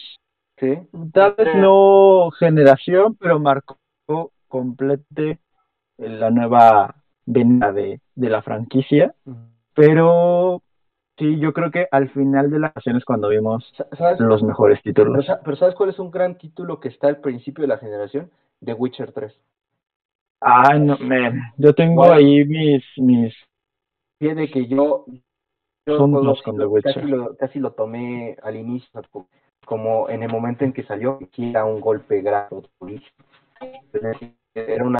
sí. tal vez Sí. no generación, pero marcó complete la nueva venida de, de la franquicia, pero sí, yo creo que al final de la ocasión es cuando vimos los mejores títulos. pero ¿sabes cuál es un gran título que está al principio de la generación? The Witcher 3. Ay, no, man. Yo tengo Bueno. ahí mis, mis, Fíjate que yo, yo Son dos así, con The Witcher. casi, lo, casi lo tomé al inicio, co- como en el momento en que salió, que era un golpe decir, Era una...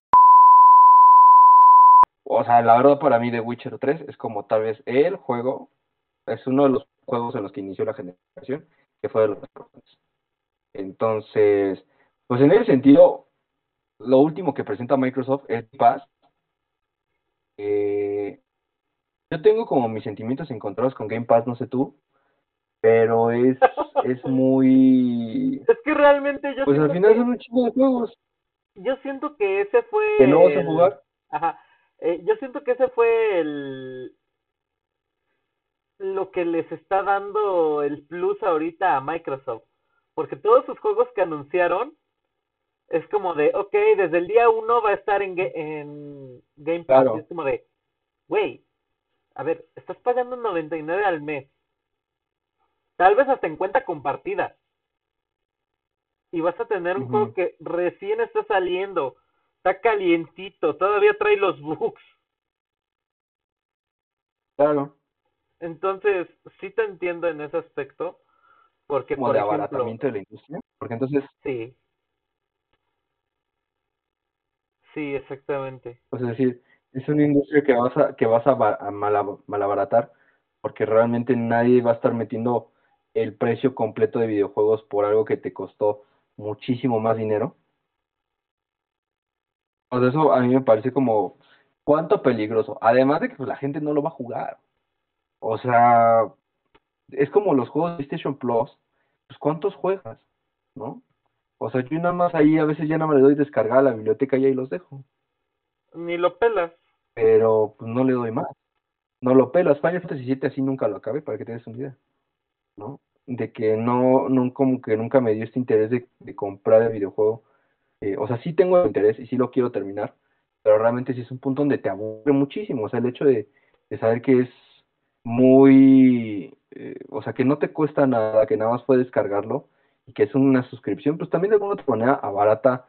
O sea, la verdad para mí The Witcher 3 es como tal vez el juego, es uno de los juegos en los que inició la generación, que fue de los. Entonces, pues en ese sentido, lo último que presenta Microsoft es Pass. Eh, yo tengo como mis sentimientos encontrados con Game Pass, no sé tú, pero es, [laughs] es muy... Es que realmente yo Pues al final que- son un chingo de juegos yo siento que ese fue que no vas a el- jugar. Ajá. Eh, yo siento que ese fue el lo que les está dando el plus ahorita a Microsoft. Porque todos sus juegos que anunciaron es como de, ok, desde el día uno va a estar en, Ga- en Game Pass. Claro. Es como de, güey, a ver, estás pagando 99 al mes. Tal vez hasta en cuenta compartida. Y vas a tener un juego que recién está saliendo. Está calientito, todavía trae los bugs. Claro, Entonces, sí te entiendo en ese aspecto. Porque, como por de ejemplo, abaratamiento de la industria, porque entonces, sí. Sí, exactamente. pues es decir, es una industria que vas a, que vas a, ba- a mala- malabaratar, porque realmente nadie va a estar metiendo el precio completo de videojuegos por algo que te costó muchísimo más dinero. Pues eso a mí me parece como cuánto peligroso. Además de que pues, la gente no lo va a jugar. O sea, es como los juegos de PlayStation Plus. Pues ¿cuántos juegas? ¿No? O sea, yo nada más ahí a veces ya nada más le doy descargar a la biblioteca y ahí los dejo. Ni lo pelas. Pero pues no le doy más. No lo pelas. Final Fantasy VII así nunca lo acabé, para que te des una idea. ¿No? De que no, no como que nunca me dio este interés de, de comprar el videojuego. Eh, o sea, sí tengo interés y sí lo quiero terminar, pero realmente sí es un punto donde te aburre muchísimo. O sea, el hecho de, de saber que es muy, eh, o sea, que no te cuesta nada, que nada más puedes descargarlo y que es una suscripción, pues también de alguna otra manera abarata,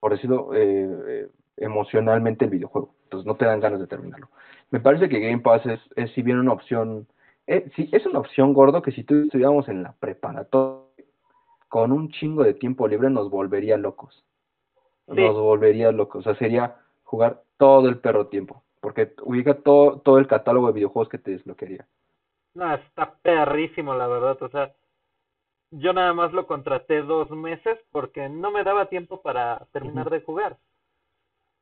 por decirlo, eh, eh, emocionalmente el videojuego. Entonces no te dan ganas de terminarlo. Me parece que Game Pass es, es si bien una opción, eh, sí, es una opción gordo que si tú estuviéramos en la preparatoria con un chingo de tiempo libre nos volvería locos. Sí. Nos volvería locos. O sea, sería jugar todo el perro tiempo. Porque ubica todo, todo el catálogo de videojuegos que te desbloquearía. No, está perrísimo, la verdad. O sea, yo nada más lo contraté dos meses porque no me daba tiempo para terminar de jugar.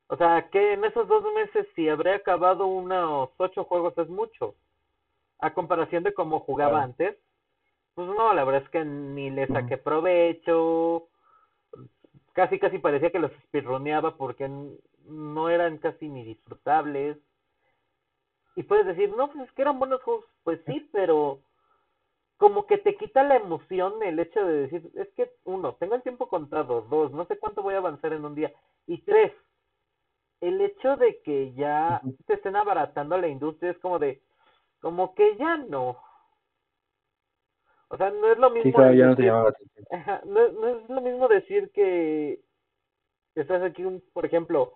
O sea, que en esos dos meses, si habré acabado unos ocho juegos, es mucho. A comparación de cómo jugaba Claro. antes, pues no, la verdad es que ni le saqué provecho. Casi, casi parecía que los speedroneaba porque no eran casi ni disfrutables. Y puedes decir, no, pues es que eran buenos juegos. Pues sí, pero como que te quita la emoción el hecho de decir, es que uno, tengo el tiempo contado, dos, no sé cuánto voy a avanzar en un día, y tres, el hecho de que ya te estén abaratando la industria es como de, como que ya no. O sea, no es lo mismo Sí, claro, ya te no, no es lo mismo decir que estás aquí, un, por ejemplo,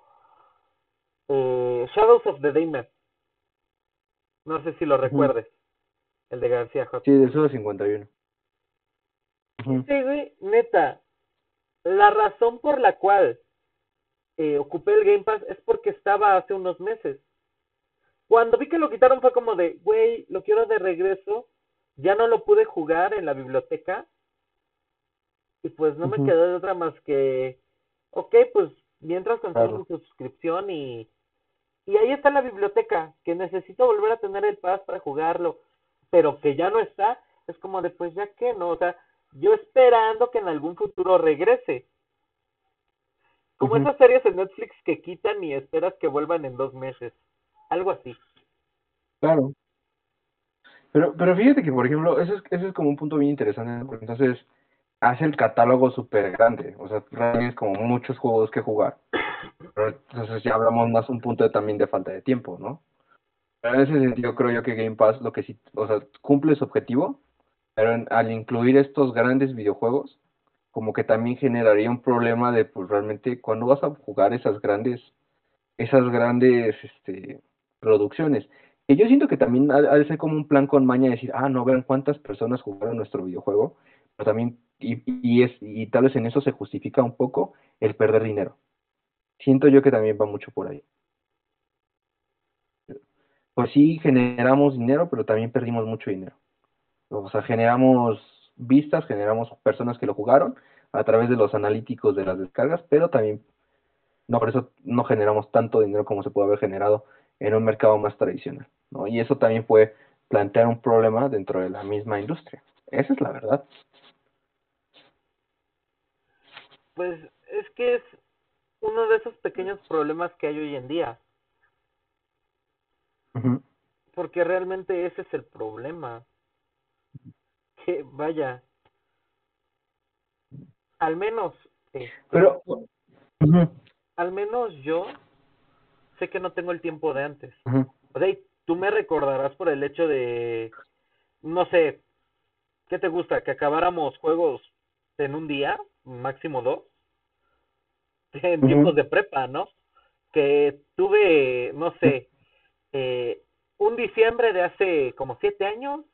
eh, Shadows of the Damned. No sé si lo recuerdes, el de García J. Sí, del Suda 51. Ujú. Sí, güey, neta, la razón por la cual eh, ocupé el Game Pass es porque estaba hace unos meses. Cuando vi que lo quitaron fue como de, güey, lo quiero de regreso, ya no lo pude jugar en la biblioteca y pues no me quedó de otra más que, ok, pues mientras cancelo Claro. mi suscripción y, y ahí está la biblioteca, que necesito volver a tener el Pass para jugarlo, pero que ya no está, es como de, pues ya que no, o sea, yo esperando que en algún futuro regrese. Como esas series en Netflix que quitan y esperas que vuelvan en dos meses. Algo así. Claro. Pero, pero fíjate que, por ejemplo, eso es, eso es como un punto bien interesante, porque entonces hace el catálogo súper grande, o sea, realmente es como muchos juegos que jugar. Entonces ya hablamos más un punto también de falta de tiempo, ¿no? Pero en ese sentido creo yo que Game Pass lo que sí, o sea, cumple su objetivo, pero al incluir estos grandes videojuegos, como que también generaría un problema de, pues realmente, cuando vas a jugar esas grandes, esas grandes, este, producciones? Que yo siento que también ha, de ser como un plan con maña de decir, ah, no, vean cuántas personas jugaron nuestro videojuego, pero también, y, y es, y tal vez en eso se justifica un poco el perder dinero. Siento yo que también va mucho por ahí. Pues sí, generamos dinero, pero también perdimos mucho dinero. O sea, generamos vistas, generamos personas que lo jugaron a través de los analíticos de las descargas, pero también no por eso no generamos tanto dinero como se puede haber generado en un mercado más tradicional, ¿no? Y eso también puede plantear un problema dentro de la misma industria. Esa es la verdad. Pues es que es uno de esos pequeños problemas que hay hoy en día. Porque realmente ese es el problema. Que vaya. Al menos. este, Pero, al menos yo sé que no tengo el tiempo de antes. ujú, O sea, y tú me recordarás por el hecho de, no sé, ¿qué te gusta? Que acabáramos juegos en un día, máximo dos, [laughs] en tiempos de prepa, ¿no? Que tuve, no sé, eh, un diciembre de hace como siete años,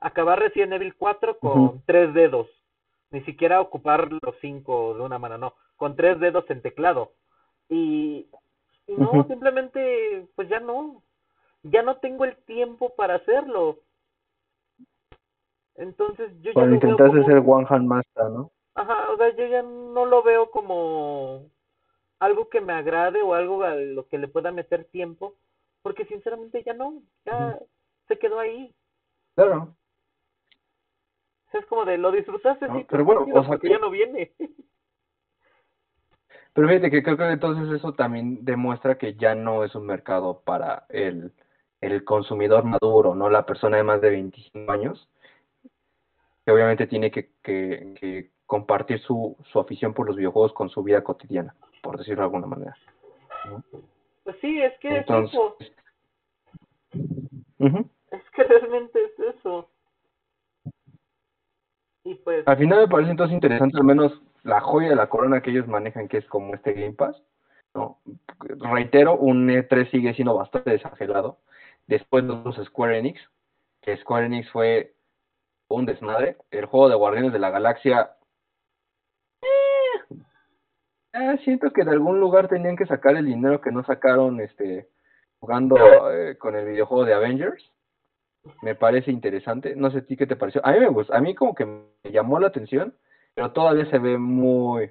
acabar Resident Evil 4 con tres dedos. Ni siquiera ocupar los cinco de una mano, no. Con tres dedos en teclado. Y, y no, simplemente, pues ya no. Ya no tengo el tiempo para hacerlo. Entonces yo ya cuando lo veo intentaste como- ser One Hand Master, ¿no? Ajá, o sea, yo ya no lo veo como algo que me agrade o algo a lo que le pueda meter tiempo, porque sinceramente ya no, ya se quedó ahí. Claro. Es como de, lo disfrutaste, No, sí, pero bueno, o sea que- ya no viene. [laughs] Pero fíjate que creo que entonces eso también demuestra que ya no es un mercado para el, el consumidor maduro, ¿no? La persona de más de 25 años, que obviamente tiene que, que, que compartir su, su afición por los videojuegos con su vida cotidiana, por decirlo de alguna manera. Pues sí, es que Entonces, es eso, es que [laughs] realmente es eso. Y pues, Al final me parece entonces interesante al menos la joya de la corona que ellos manejan, que es como este Game Pass. ¿no? Reitero, un E3 sigue siendo bastante desangelado. Después los Square Enix, que Square Enix fue un desmadre. El juego de Guardianes de la Galaxia. Eh, siento que de algún lugar tenían que sacar el dinero que no sacaron este jugando eh, con el videojuego de Avengers. Me parece interesante. No sé a ti qué te pareció. A mí me gusta, a mí como que me llamó la atención, pero todavía se ve muy,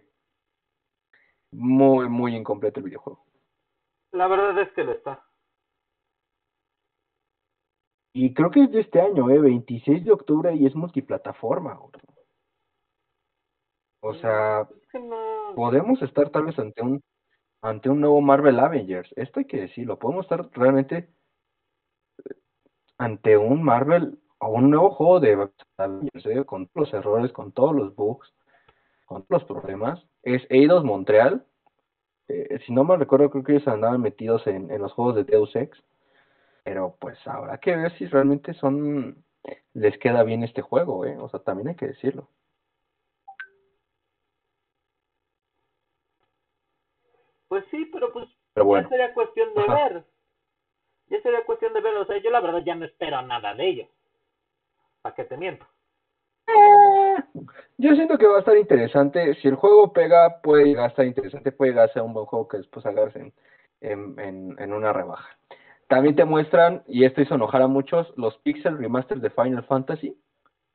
muy, muy incompleto el videojuego. la verdad es que lo está. Y creo que es de este año, ¿eh? 26 de octubre y es multiplataforma. güey. O sea, Es que no, podemos estar tal vez ante un ante un nuevo Marvel Avengers. Esto hay que decirlo. Podemos estar realmente eh, ante un Marvel o un nuevo juego de Avengers, ¿eh? con todos los errores, con todos los bugs, con todos los problemas. Es Eidos Montreal. Eh, si no me recuerdo, creo que ellos andaban metidos en, en los juegos de Deus Ex. Pero pues habrá que ver si realmente son les queda bien este juego, ¿eh? O sea, también hay que decirlo. Pues sí, pero pues Pero bueno. ya sería cuestión de Ajá. ver. Ya sería cuestión de ver, o sea, yo la verdad ya no espero nada de ellos. ¿Para qué te miento? Eh, Yo siento que va a estar interesante. Si el juego pega, puede llegar a estar interesante, puede llegar a ser un buen juego que después hagas en, en, en, en una rebaja. También te muestran, y esto hizo enojar a muchos, los Pixel Remasters de Final Fantasy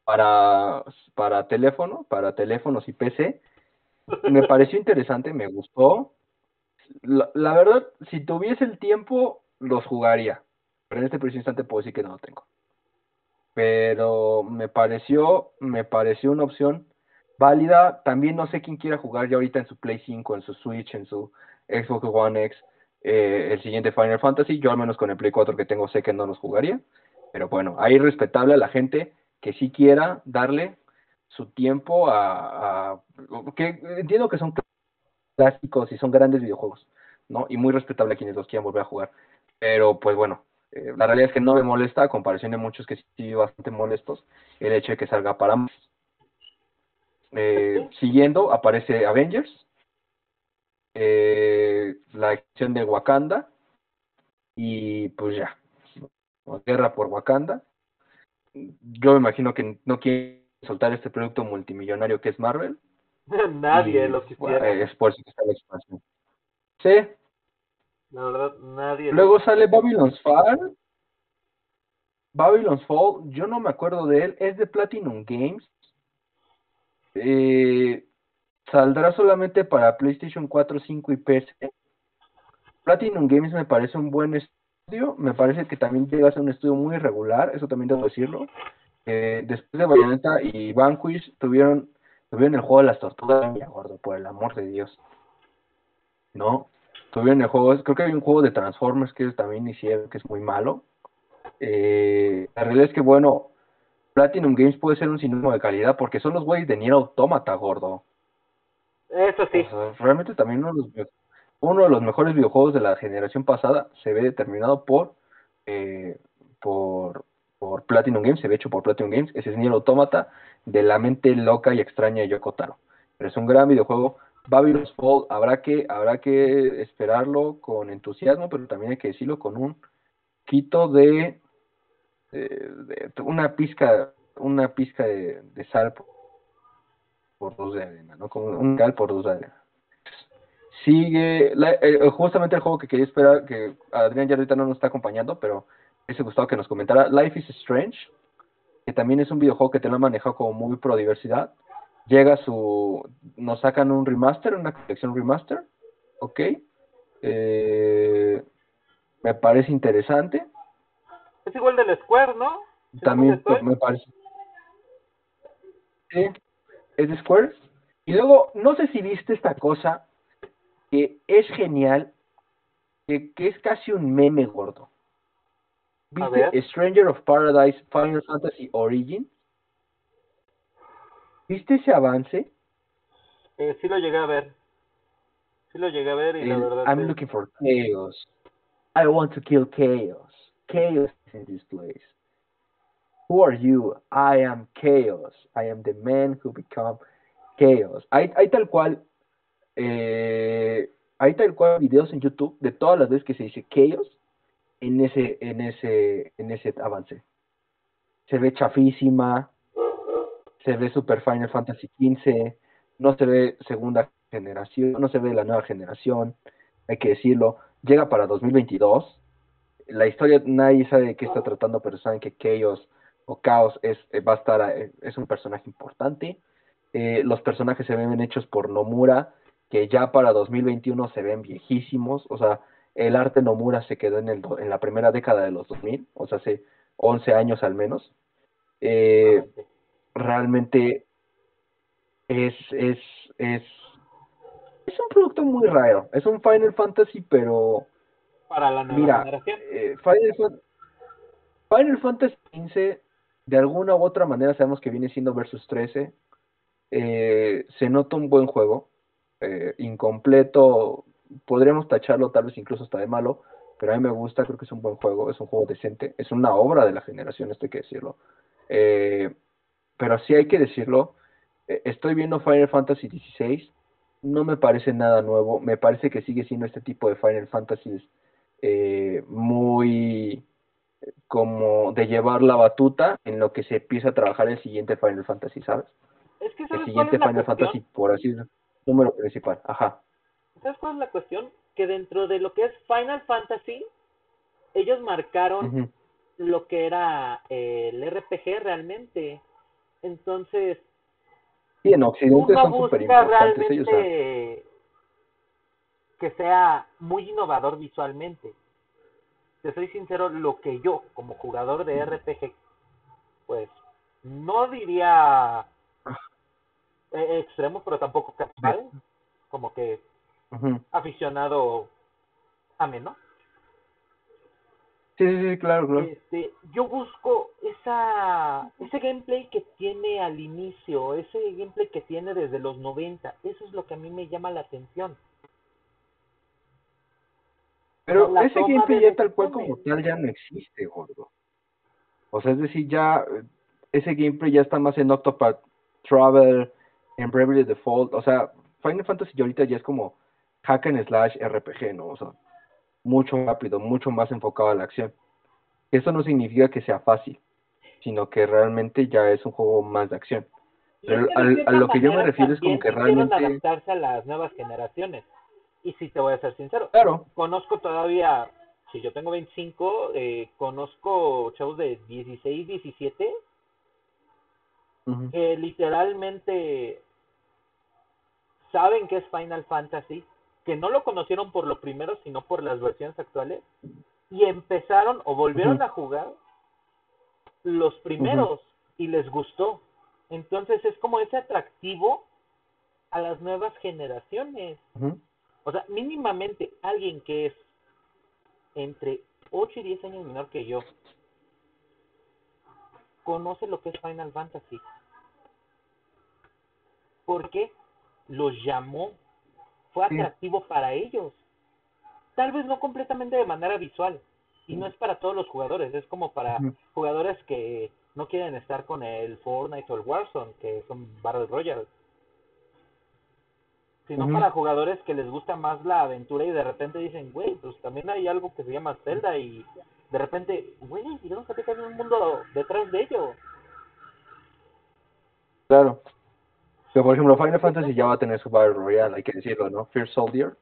para, para teléfono, para teléfonos y PC. Me pareció interesante, me gustó. La, verdad, si tuviese el tiempo, los jugaría. Pero en este preciso instante puedo decir que no lo tengo. Pero me pareció, me pareció una opción válida. También no sé quién quiera jugar ya ahorita en su Play 5, en su Switch, en su Xbox One X, eh, el siguiente Final Fantasy. Yo al menos con el Play 4 que tengo sé que no los jugaría. Pero bueno, ahí respetable a la gente que sí quiera darle su tiempo a, a que entiendo que son clásicos y son grandes videojuegos, ¿no? Y muy respetable a quienes los quieran volver a jugar. Pero pues bueno, eh, la realidad es que no me molesta, a comparación de muchos que sí bastante molestos, el hecho de que salga para más. Eh, siguiendo, aparece Avengers, eh, la acción de Wakanda, y pues ya, guerra por Wakanda. Yo me imagino que no quieren soltar este producto multimillonario que es Marvel. [laughs] Nadie y, lo quisiera. es por eso que está la expansión. Sí, La verdad, nadie. Luego sale Babylon's Fall. Babylon's Fall, yo no me acuerdo de él, es de Platinum Games. Eh, saldrá solamente para PlayStation 4, 5 y PC. Platinum Games me parece un buen estudio, me parece que también llega a ser un estudio muy regular, eso también debo decirlo. Eh, después de Bayonetta y Vanquish tuvieron, tuvieron el juego de las tortugas, mi gordo, por el amor de Dios. ¿No? Tuvieron el juego, creo que hay un juego de Transformers que también hicieron, que es muy malo. Eh, la realidad es que, bueno, Platinum Games puede ser un sinónimo de calidad porque son los güeyes de Nier Automata, gordo. Eso sí. O sea, realmente también uno de, los, me- uno de los mejores videojuegos de la generación pasada se ve determinado por, eh, por, por Platinum Games, se ve hecho por Platinum Games. Ese es Nier Automata de la mente loca y extraña de Yoko Taro. Pero es un gran videojuego. Babylon's Fall habrá que, habrá que esperarlo con entusiasmo, pero también hay que decirlo con un quito de, una pizca, una pizca de, sal por, dos de arena, ¿no? Como un gal por dos de arena. Sigue, eh, justamente el juego que quería esperar, que Adrián ya ahorita no nos está acompañando, pero ese gustado que nos comentara, Life is Strange, que también es un videojuego que te lo han manejado como muy pro diversidad. Llega su, nos sacan un remaster, una colección remaster, ok. Eh, me parece interesante. Es igual del Square, ¿no? ¿Sí También es de Square? me parece. Sí, es de Square. Y luego, no sé si viste esta cosa que es genial, que, que es casi un meme gordo. ¿Viste. Stranger of Paradise Final Fantasy Origin? ¿Viste ese avance? Eh, sí lo llegué a ver. Sí lo llegué a ver y la verdad. I'm sí. looking for chaos. I want to kill chaos. Chaos is in this place. Who are you? I am chaos. I am the man who become chaos. Hay, hay tal cual, eh, hay tal cual videos en YouTube de todas las veces que se dice chaos en ese, en ese, en ese avance. Se ve chafísima, se ve Super Final Fantasy XV, no se ve segunda generación, no se ve la nueva generación, hay que decirlo. Llega para 2022. La historia nadie sabe de qué está tratando, pero saben que Chaos o Chaos es, eh, va a estar, eh, es un personaje importante. Eh, los personajes se ven hechos por Nomura, que ya para 2021 se ven viejísimos. O sea, el arte Nomura se quedó en, el, en la primera década de los 2000, o sea, hace 11 años al menos. Eh, realmente es, es, es, es un producto muy raro. Es un Final Fantasy, pero Para la nueva mira, generación. eh, Final, Fan- Final Fantasy XV, de alguna u otra manera sabemos que viene siendo Versus 13. Eh, se nota un buen juego, eh, incompleto, podríamos tacharlo tal vez incluso hasta de malo, pero a mí me gusta, creo que es un buen juego, es un juego decente, es una obra de la generación, esto hay que decirlo. Eh, pero sí hay que decirlo, eh, estoy viendo Final Fantasy XVI, no me parece nada nuevo, me parece que sigue siendo este tipo de Final Fantasies eh, muy como de llevar la batuta en lo que se empieza a trabajar el siguiente Final Fantasy, ¿sabes? Es que el ¿sabes cuál siguiente Final cuestión? Fantasy, por así decirlo, número principal. Ajá. ¿Sabes cuál es la cuestión? Que dentro de lo que es Final Fantasy, ellos marcaron lo que era eh, el RPG realmente. Entonces, Sí, en Occidente uno son busca ellos. realmente que sea muy innovador visualmente. Te soy sincero, lo que yo, como jugador de RPG, pues no diría eh, extremo, pero tampoco casual, como que ujú. aficionado ameno. Sí, sí, sí, claro, claro. Este, yo busco esa ese gameplay que tiene al inicio, ese gameplay que tiene desde los 90. Eso es lo que a mí me llama la atención. Pero la ese gameplay ya tal cual como tal ya no existe, gordo. O sea, es decir, ya ese gameplay ya está más en Octopath Travel, en Bravely Default. O sea, Final Fantasy ahorita ya es como hack and slash RPG, ¿no? O sea, mucho rápido, mucho más enfocado a la acción. Eso no significa que sea fácil, sino que realmente ya es un juego más de acción. Pero es que de al- a lo que yo me refiero es como que realmente- adaptarse a las nuevas generaciones. Y si te voy a ser sincero, Claro, conozco todavía, si yo tengo 25, eh, conozco chavos de 16, 17 ujú, que literalmente saben que es Final Fantasy, que no lo conocieron por lo primero, sino por las versiones actuales, y empezaron o volvieron a jugar los primeros y les gustó. Entonces es como ese atractivo a las nuevas generaciones. O sea, mínimamente alguien que es entre 8 y 10 años menor que yo conoce lo que es Final Fantasy. Porque los llamó, fue Sí. atractivo para ellos. Tal vez no completamente de manera visual. Y no es para todos los jugadores, es como para jugadores que no quieren estar con el Fortnite o el Warzone, que son Battle Royale. Sino para jugadores que les gusta más la aventura y de repente dicen, güey, pues también hay algo que se llama Zelda y de repente, güey, digamos que hay un mundo detrás de ello. Claro. Pero por ejemplo, Final Fantasy ya va a tener su Battle Royale, hay que decirlo, ¿no? Fear Soldier,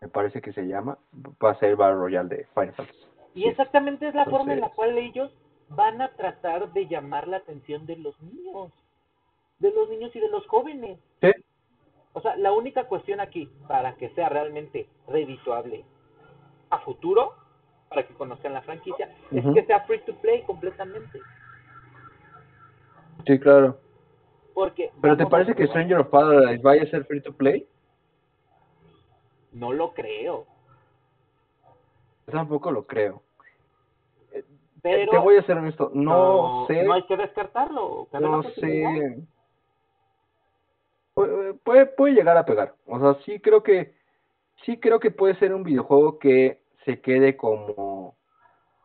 me parece que se llama, va a ser el Battle Royale de Final Fantasy. Y exactamente es la forma en la cual ellos van a tratar de llamar la atención de los niños, de los niños y de los jóvenes. Sí. O sea, la única cuestión aquí, para que sea realmente redituable a futuro, para que conozcan la franquicia, es que sea free to play completamente. Sí, claro. Porque ¿Pero te parece que. Stranger of Paradise vaya a ser free to play? No lo creo. Yo tampoco lo creo. Pero Te voy a ser honesto, no, sé, no hay que descartarlo. no sé. Pu- Puede, puede llegar a pegar. O sea, sí creo que, sí creo que puede ser un videojuego que se quede como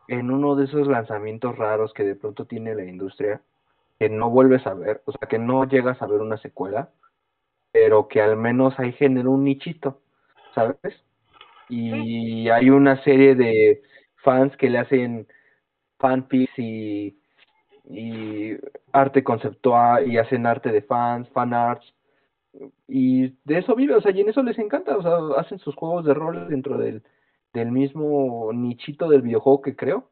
en uno de esos lanzamientos raros que de pronto tiene la industria, que no vuelves a ver, o sea, que no llegas a ver una secuela, pero que al menos ahí genera un nichito, ¿sabes? Y hay una serie de fans que le hacen fanpics y, y arte conceptual y hacen arte de fans, fan arts, y de eso vive, o sea, y en eso les encanta, o sea, hacen sus juegos de rol dentro del, del mismo nichito del videojuego que creo.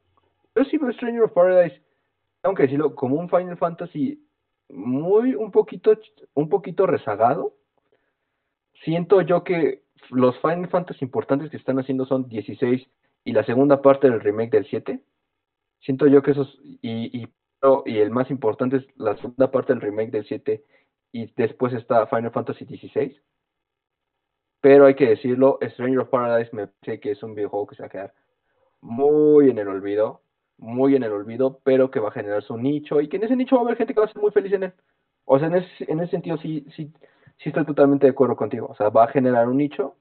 Yo sí veo Stranger of Paradise, aunque decirlo, como un Final Fantasy muy, un poquito, un poquito rezagado. Siento yo que los Final Fantasy importantes que están haciendo son 16 y la segunda parte del remake del 7. Siento yo que esos, y, y, y el más importante es la segunda parte del remake del 7 y después está Final Fantasy XVI. Pero hay que decirlo, Stranger of Paradise me parece que es un videojuego que se va a quedar muy en el olvido, muy en el olvido, pero que va a generar su nicho y que en ese nicho va a haber gente que va a ser muy feliz en él. O sea, en ese, en ese sentido sí, sí, sí estoy totalmente de acuerdo contigo. O sea, va a generar un nicho,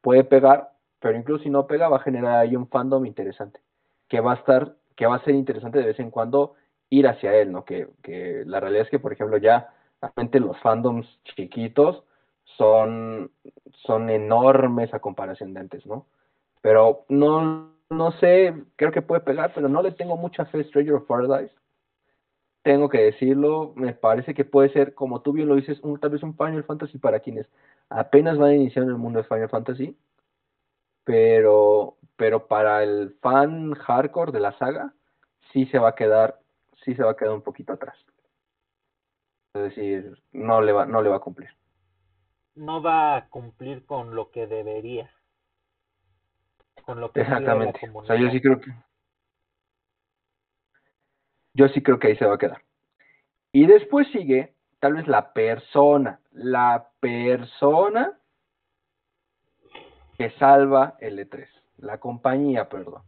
puede pegar, pero incluso si no pega, va a generar ahí un fandom interesante, que va a estar, que va a ser interesante de vez en cuando ir hacia él, ¿no? Que, que la realidad es que, por ejemplo, ya realmente los fandoms chiquitos son, son enormes a comparación de antes, ¿no? Pero no, no sé, creo que puede pegar, pero no le tengo mucha fe a Stranger of Paradise. tengo que decirlo, me parece que puede ser, como tú bien lo dices, tal vez un Final Fantasy para quienes apenas van a iniciar en el mundo de Final Fantasy, pero, pero para el fan hardcore de la saga, sí se va a quedar, sí se va a quedar un poquito atrás. Es decir, no le va, no le va a cumplir. No va a cumplir con lo que debería. Con lo que pide la Exactamente. O sea, yo sí creo que yo sí creo que ahí se va a quedar. Y después sigue, tal vez la persona, la persona que salva el E3, la compañía, perdón,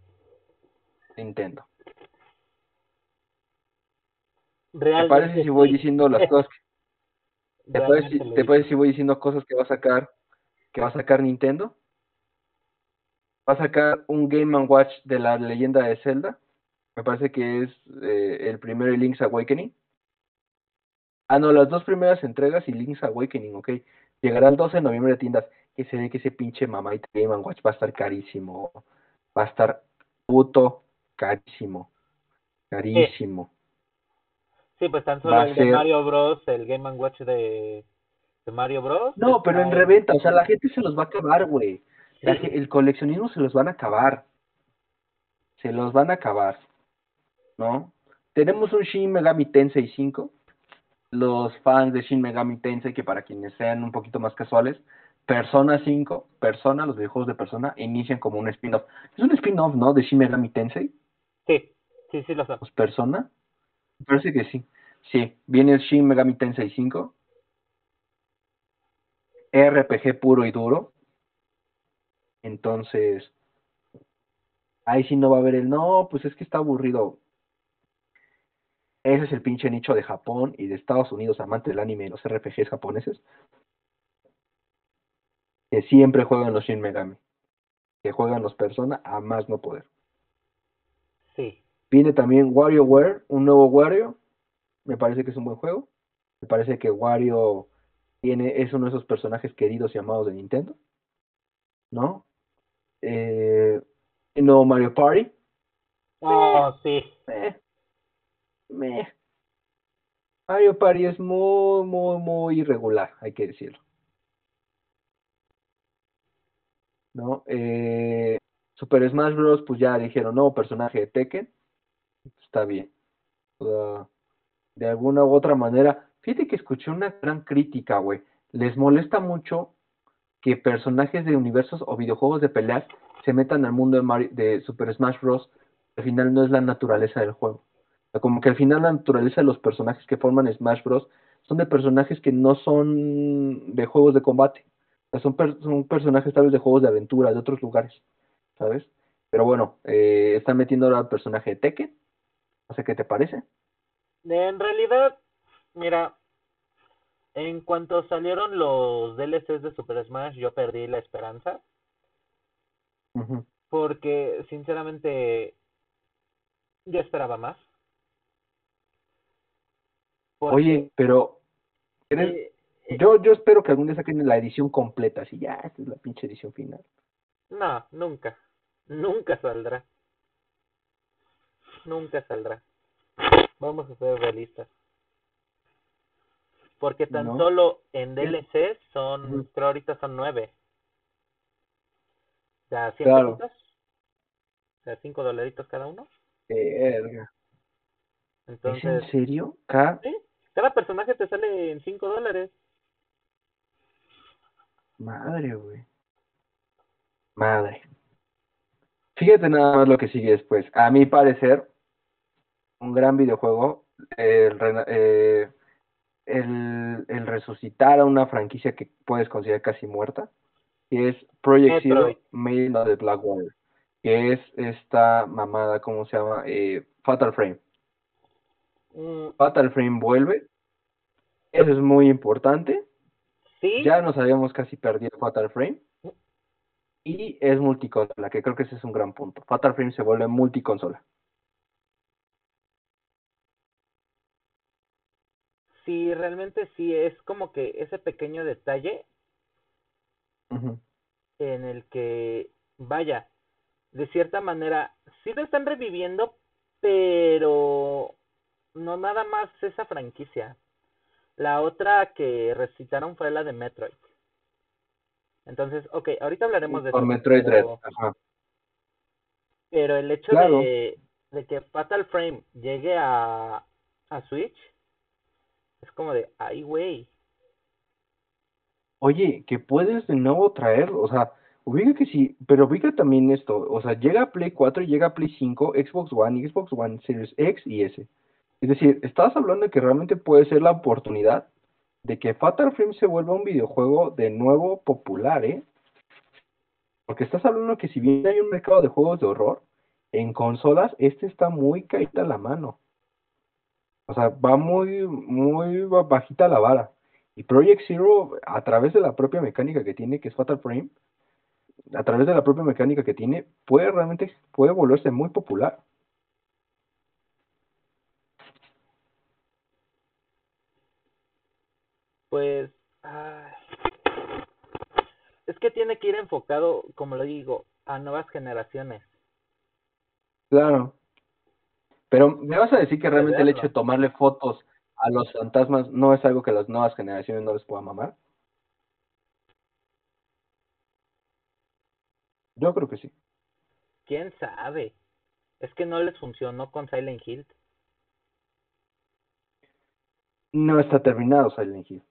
Nintendo. ¿Te Realmente parece si voy diciendo las cosas? que- [laughs] ¿Te parece, te parece si voy diciendo cosas que va a sacar, que va a sacar Nintendo? Va a sacar un Game Watch de la leyenda de Zelda. Me parece que es eh, el primero y Link's Awakening. Ah, no, las dos primeras entregas y Link's Awakening, ok. Llegará el 12 de noviembre a tiendas. Que se ve que ese pinche mamaita Game and Watch va a estar carísimo. Va a estar puto carísimo. Carísimo. Sí, pues tan solo Va el de ser- Mario Bros, el Game Watch de, de Mario Bros. No, pero en reventa, o sea, la gente se los va a acabar, güey. La El coleccionismo se los van a acabar. Se los van a acabar. ¿No? Tenemos un Shin Megami Tensei 5. Los fans de Shin Megami Tensei, que para quienes sean un poquito más casuales, Persona 5, Persona, los videojuegos de Persona, inician como un spin-off. Es un spin-off, ¿no? De Shin Megami Tensei. Sí, sí, sí lo. Pues Persona. Parece que sí. Sí, viene el Shin Megami Tensei 5. RPG puro y duro. Entonces, ahí sí no va a haber el no, pues es que está aburrido. Ese es el pinche nicho de Japón y de Estados Unidos, amante del anime y los RPGs japoneses, que siempre juegan los Shin Megami, que juegan los Persona a más no poder. Sí. Viene también WarioWare, un nuevo Wario. Me parece que es un buen juego. Me parece que Wario tiene, es uno de esos personajes queridos y amados de Nintendo. ¿No? Eh, nuevo Mario Party. Oh, sí. Eh, meh. Mario Party es muy, muy, muy irregular, hay que decirlo. ¿No? Eh, Super Smash Bros. Pues ya dijeron, nuevo personaje de Tekken. Está bien. De alguna u otra manera. Fíjate que escuché una gran crítica, güey. Les molesta mucho que personajes de universos o videojuegos de peleas se metan al mundo de, Super Smash Bros. Al final no es la naturaleza del juego. Sea, como que al final la naturaleza de los personajes que forman Smash Bros. son de personajes que no son de juegos de combate. O sea, son, per- son personajes tal vez de juegos de aventura, de otros lugares, ¿sabes? Pero bueno, eh, están metiendo ahora al personaje de Tekken. No sé qué te parece. En realidad, mira, en cuanto salieron los DLCs de Super Smash, yo perdí la esperanza. Porque, sinceramente, yo esperaba más. Porque, Oye, pero ¿crees- eh, eh, yo, yo espero que algún día saquen la edición completa, así ya, esta es la pinche edición final. no, nunca. Nunca saldrá. Nunca saldrá. Vamos a ser realistas. Porque tan No. solo en DLC son, Ujú. creo ahorita son nueve. O sea, 100 Claro. O sea, 5 dolaritos cada uno. Verga. ¿Es Entonces, en serio? Ca- sí, cada personaje te sale en 5 dólares. Madre, güey. Madre. Fíjate nada más lo que sigue después. A mi parecer, un gran videojuego, el, rena- eh, el, el resucitar a una franquicia que puedes considerar casi muerta, que es Project Zero. Made in the Blackwater, que es esta mamada, ¿cómo se llama? Eh, Fatal Frame. Mm, Fatal Frame vuelve. Eso es muy importante. sí, Ya nos habíamos casi perdido Fatal Frame. Y es multiconsola, que creo que ese es un gran punto. Fatal Frame se vuelve multiconsola. Sí, realmente sí, es como que ese pequeño detalle en el que, vaya, de cierta manera, sí lo están reviviendo, pero no nada más esa franquicia. La otra que recitaron fue la de Metroid. Entonces, ok, ahorita hablaremos de eso. Metroid pero- Ajá. Pero el hecho Claro. de, de que Fatal Frame llegue a, a Switch es como de, ay, güey. Oye, que puedes de nuevo traer, o sea, ubica que sí, pero ubica también esto, o sea, llega a Play 4 y llega Play 5, Xbox One Xbox One Series X y S. Es decir, estás hablando de que realmente puede ser la oportunidad de que Fatal Frame se vuelva un videojuego de nuevo popular, ¿eh? Porque estás hablando que si bien hay un mercado de juegos de horror, en consolas este está muy caída la mano. O sea, va muy, muy ba- bajita la vara. Y Project Zero, a través de la propia mecánica que tiene, que es Fatal Frame, a través de la propia mecánica que tiene, puede realmente, puede volverse muy popular. Pues, ay, es que tiene que ir enfocado, como lo digo, a nuevas generaciones. Claro. Pero me vas a decir que realmente el hecho de tomarle fotos a los fantasmas no es algo que las nuevas generaciones no les puedan mamar. Yo creo que sí. ¿Quién sabe? Es que no les funcionó con Silent Hill. No está terminado Silent Hill.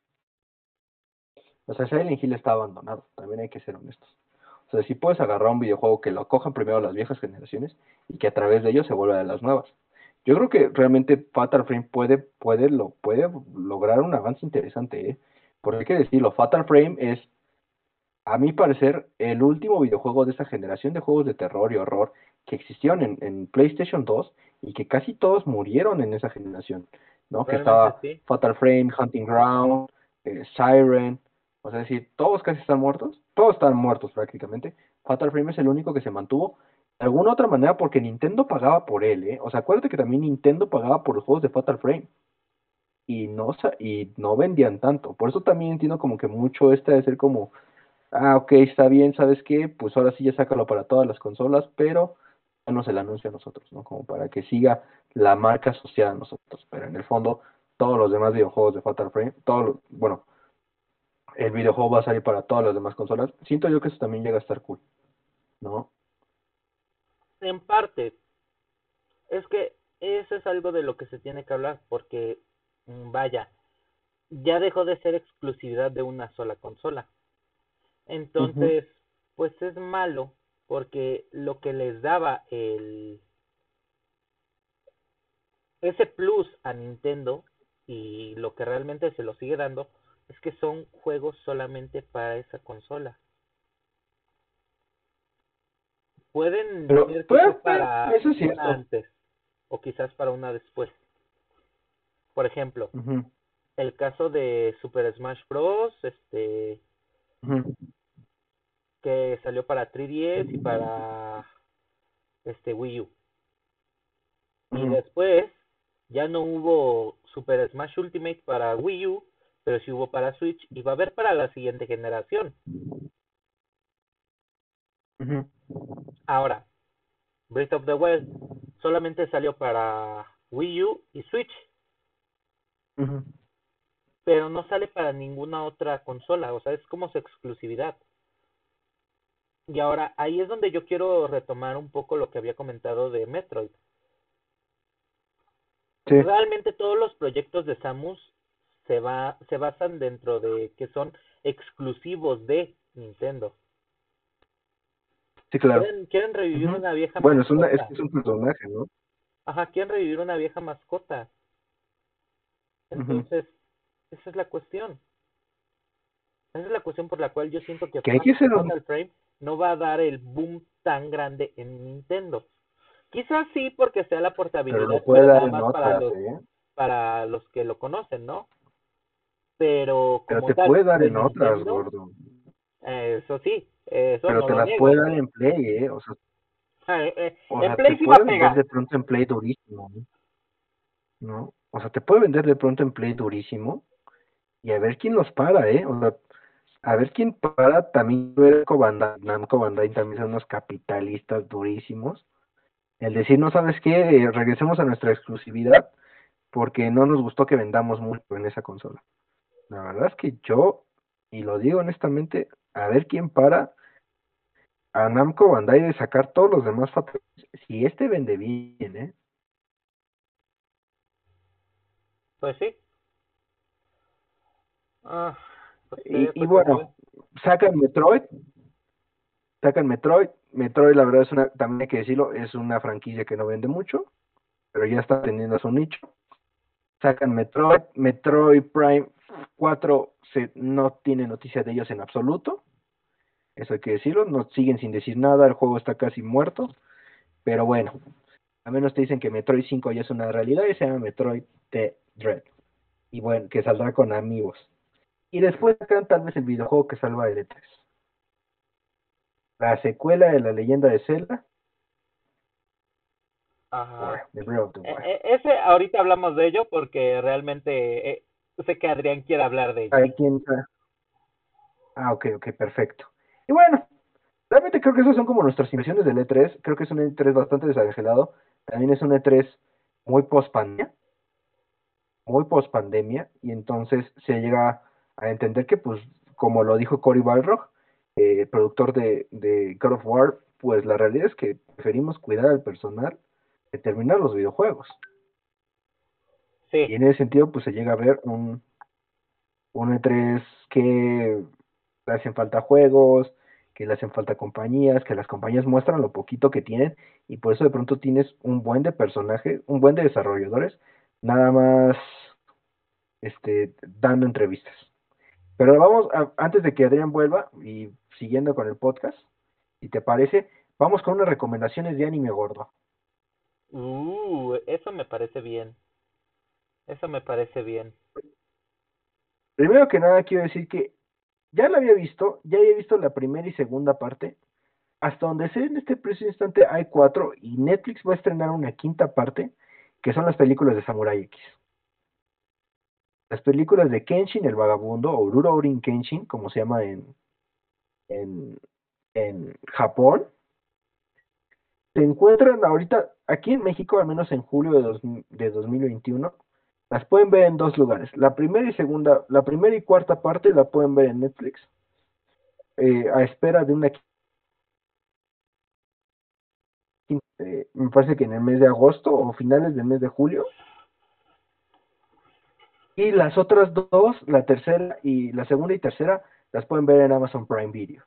O sea, Silent Hill está abandonado, también hay que ser honestos. O sea, si puedes agarrar un videojuego que lo cojan primero las viejas generaciones y que a través de ello se vuelva de las nuevas. Yo creo que realmente Fatal Frame puede, puede, lo, puede lograr un avance interesante, ¿eh? Porque hay que decirlo, Fatal Frame es, a mi parecer, el último videojuego de esa generación de juegos de terror y horror que existieron en, en PlayStation 2 y que casi todos murieron en esa generación, ¿no? Que estaba sí. Fatal Frame, Hunting Ground, eh, Siren, o sea, es decir, todos casi están muertos, todos están muertos prácticamente. Fatal Frame es el único que se mantuvo alguna otra manera porque Nintendo pagaba por él, ¿eh? O sea, acuérdate que también Nintendo pagaba por los juegos de Fatal Frame y no y no vendían tanto. Por eso también entiendo como que mucho este de ser como, ah, ok, está bien, ¿sabes qué? Pues ahora sí ya sácalo para todas las consolas, pero ya no se le anuncia a nosotros, ¿no? Como para que siga la marca asociada a nosotros. Pero en el fondo, todos los demás videojuegos de Fatal Frame, todos bueno, el videojuego va a salir para todas las demás consolas. Siento yo que eso también llega a estar cool, ¿no? En parte, es que eso es algo de lo que se tiene que hablar, porque, mm, vaya, ya dejó de ser exclusividad de una sola consola. Entonces, pues es malo, porque lo que les daba el ese plus a Nintendo y lo que realmente se lo sigue dando es que son juegos solamente para esa consola. Pueden Pero, decir pues, para eso es cierto. una antes o quizás para una después. Por ejemplo, el caso de Super Smash Bros. Este que salió para 3DS y para este Wii U. Y después ya no hubo Super Smash Ultimate para Wii U, pero sí hubo para Switch y va a haber para la siguiente generación. Ujú. Ahora, Breath of the Wild solamente salió para Wii U y Switch, pero no sale para ninguna otra consola, o sea, es como su exclusividad. Y ahora, ahí es donde yo quiero retomar un poco lo que había comentado de Metroid. Sí, Realmente todos los proyectos de Samus se va, se basan dentro de que son exclusivos de Nintendo. Sí, claro. Quieren, quieren revivir una vieja Bueno, es, una, es, mascota. es un personaje, ¿no? Ajá, quieren revivir una vieja mascota. Entonces, esa es la cuestión. Esa es la cuestión por la cual yo siento que Que hay que Fatal Frame no va a dar el boom tan grande en Nintendo. Quizás sí porque sea la portabilidad, Pero lo puede pero dar más para los, ¿eh? para los que lo conocen, ¿no? Pero Pero te tal, puede dar en otras, gordo. eso sí, eso Pero no te las niego, dar en Play, ¿eh? O sea, Ah, eh, eh, o en sea Play te sí puede vender de pronto en Play durísimo, ¿no? ¿no? O sea, te puede vender de pronto en Play durísimo y a ver quién los para, ¿eh? O sea, a ver quién para. También Namco Bandai, Namco Bandai también son unos capitalistas durísimos. El decir, no sabes qué, Eh, regresemos a nuestra exclusividad, porque no nos gustó que vendamos mucho en esa consola. La verdad es que yo, y lo digo honestamente, a ver quién para a Namco Bandai de sacar todos los demás fatales. Si este vende bien, ¿eh? Pues sí. Ah, pues Y, y pues bueno, sacan Metroid, sacan Metroid. Metroid, la verdad, es una, también hay que decirlo, es una franquicia que no vende mucho, pero ya está teniendo su nicho. Sacan Metroid, Metroid Prime 4 se, no tiene noticia de ellos en absoluto. Eso hay que decirlo, no siguen sin decir nada, el juego está casi muerto. Pero bueno, a menos te dicen que Metroid 5 ya es una realidad y se llama Metroid The Dread. Y bueno, que saldrá con amigos. Y después sacan tal vez el videojuego que salva el E3. La secuela de la leyenda de Zelda, Ajá. E- e- ese ahorita hablamos de ello porque realmente eh, sé que Adrián quiere hablar de ello. Quien Ah, ok, ok, perfecto. Y bueno, realmente creo que esas son como nuestras impresiones del E3. Creo que es un E3 bastante desangelado. También es un E3 muy post pandemia. Muy post pandemia. Y entonces se llega a entender que, pues, como lo dijo Cory Balrog, eh, productor de, de God of War, pues la realidad es que preferimos cuidar al personal que terminar los videojuegos. Y en ese sentido, pues se llega a ver un, un E3 que le hacen falta juegos, que le hacen falta compañías, que las compañías muestran lo poquito que tienen y por eso de pronto tienes un buen de personajes, un buen de desarrolladores, nada más este, dando entrevistas. Pero vamos, a- antes de que Adrián vuelva y siguiendo con el podcast, si te parece, vamos con unas recomendaciones de anime gordo. uh, eso me parece bien. Eso me parece bien. Primero que nada quiero decir que ya la había visto, ya había visto la primera y segunda parte. Hasta donde sé en este preciso instante hay cuatro y Netflix va a estrenar una quinta parte, que son las películas de Samurai X. Las películas de Kenshin el Vagabundo, o Rurouni Kenshin, como se llama en, en, en Japón, se encuentran ahorita aquí en México, al menos en julio de, dos, de 2021, las pueden ver en dos lugares. La primera y segunda, la primera y cuarta parte la pueden ver en Netflix, eh, a espera de una eh, me parece que en el mes de agosto o finales del mes de julio. Y las otras dos, la tercera y la segunda y tercera, las pueden ver en Amazon Prime Video.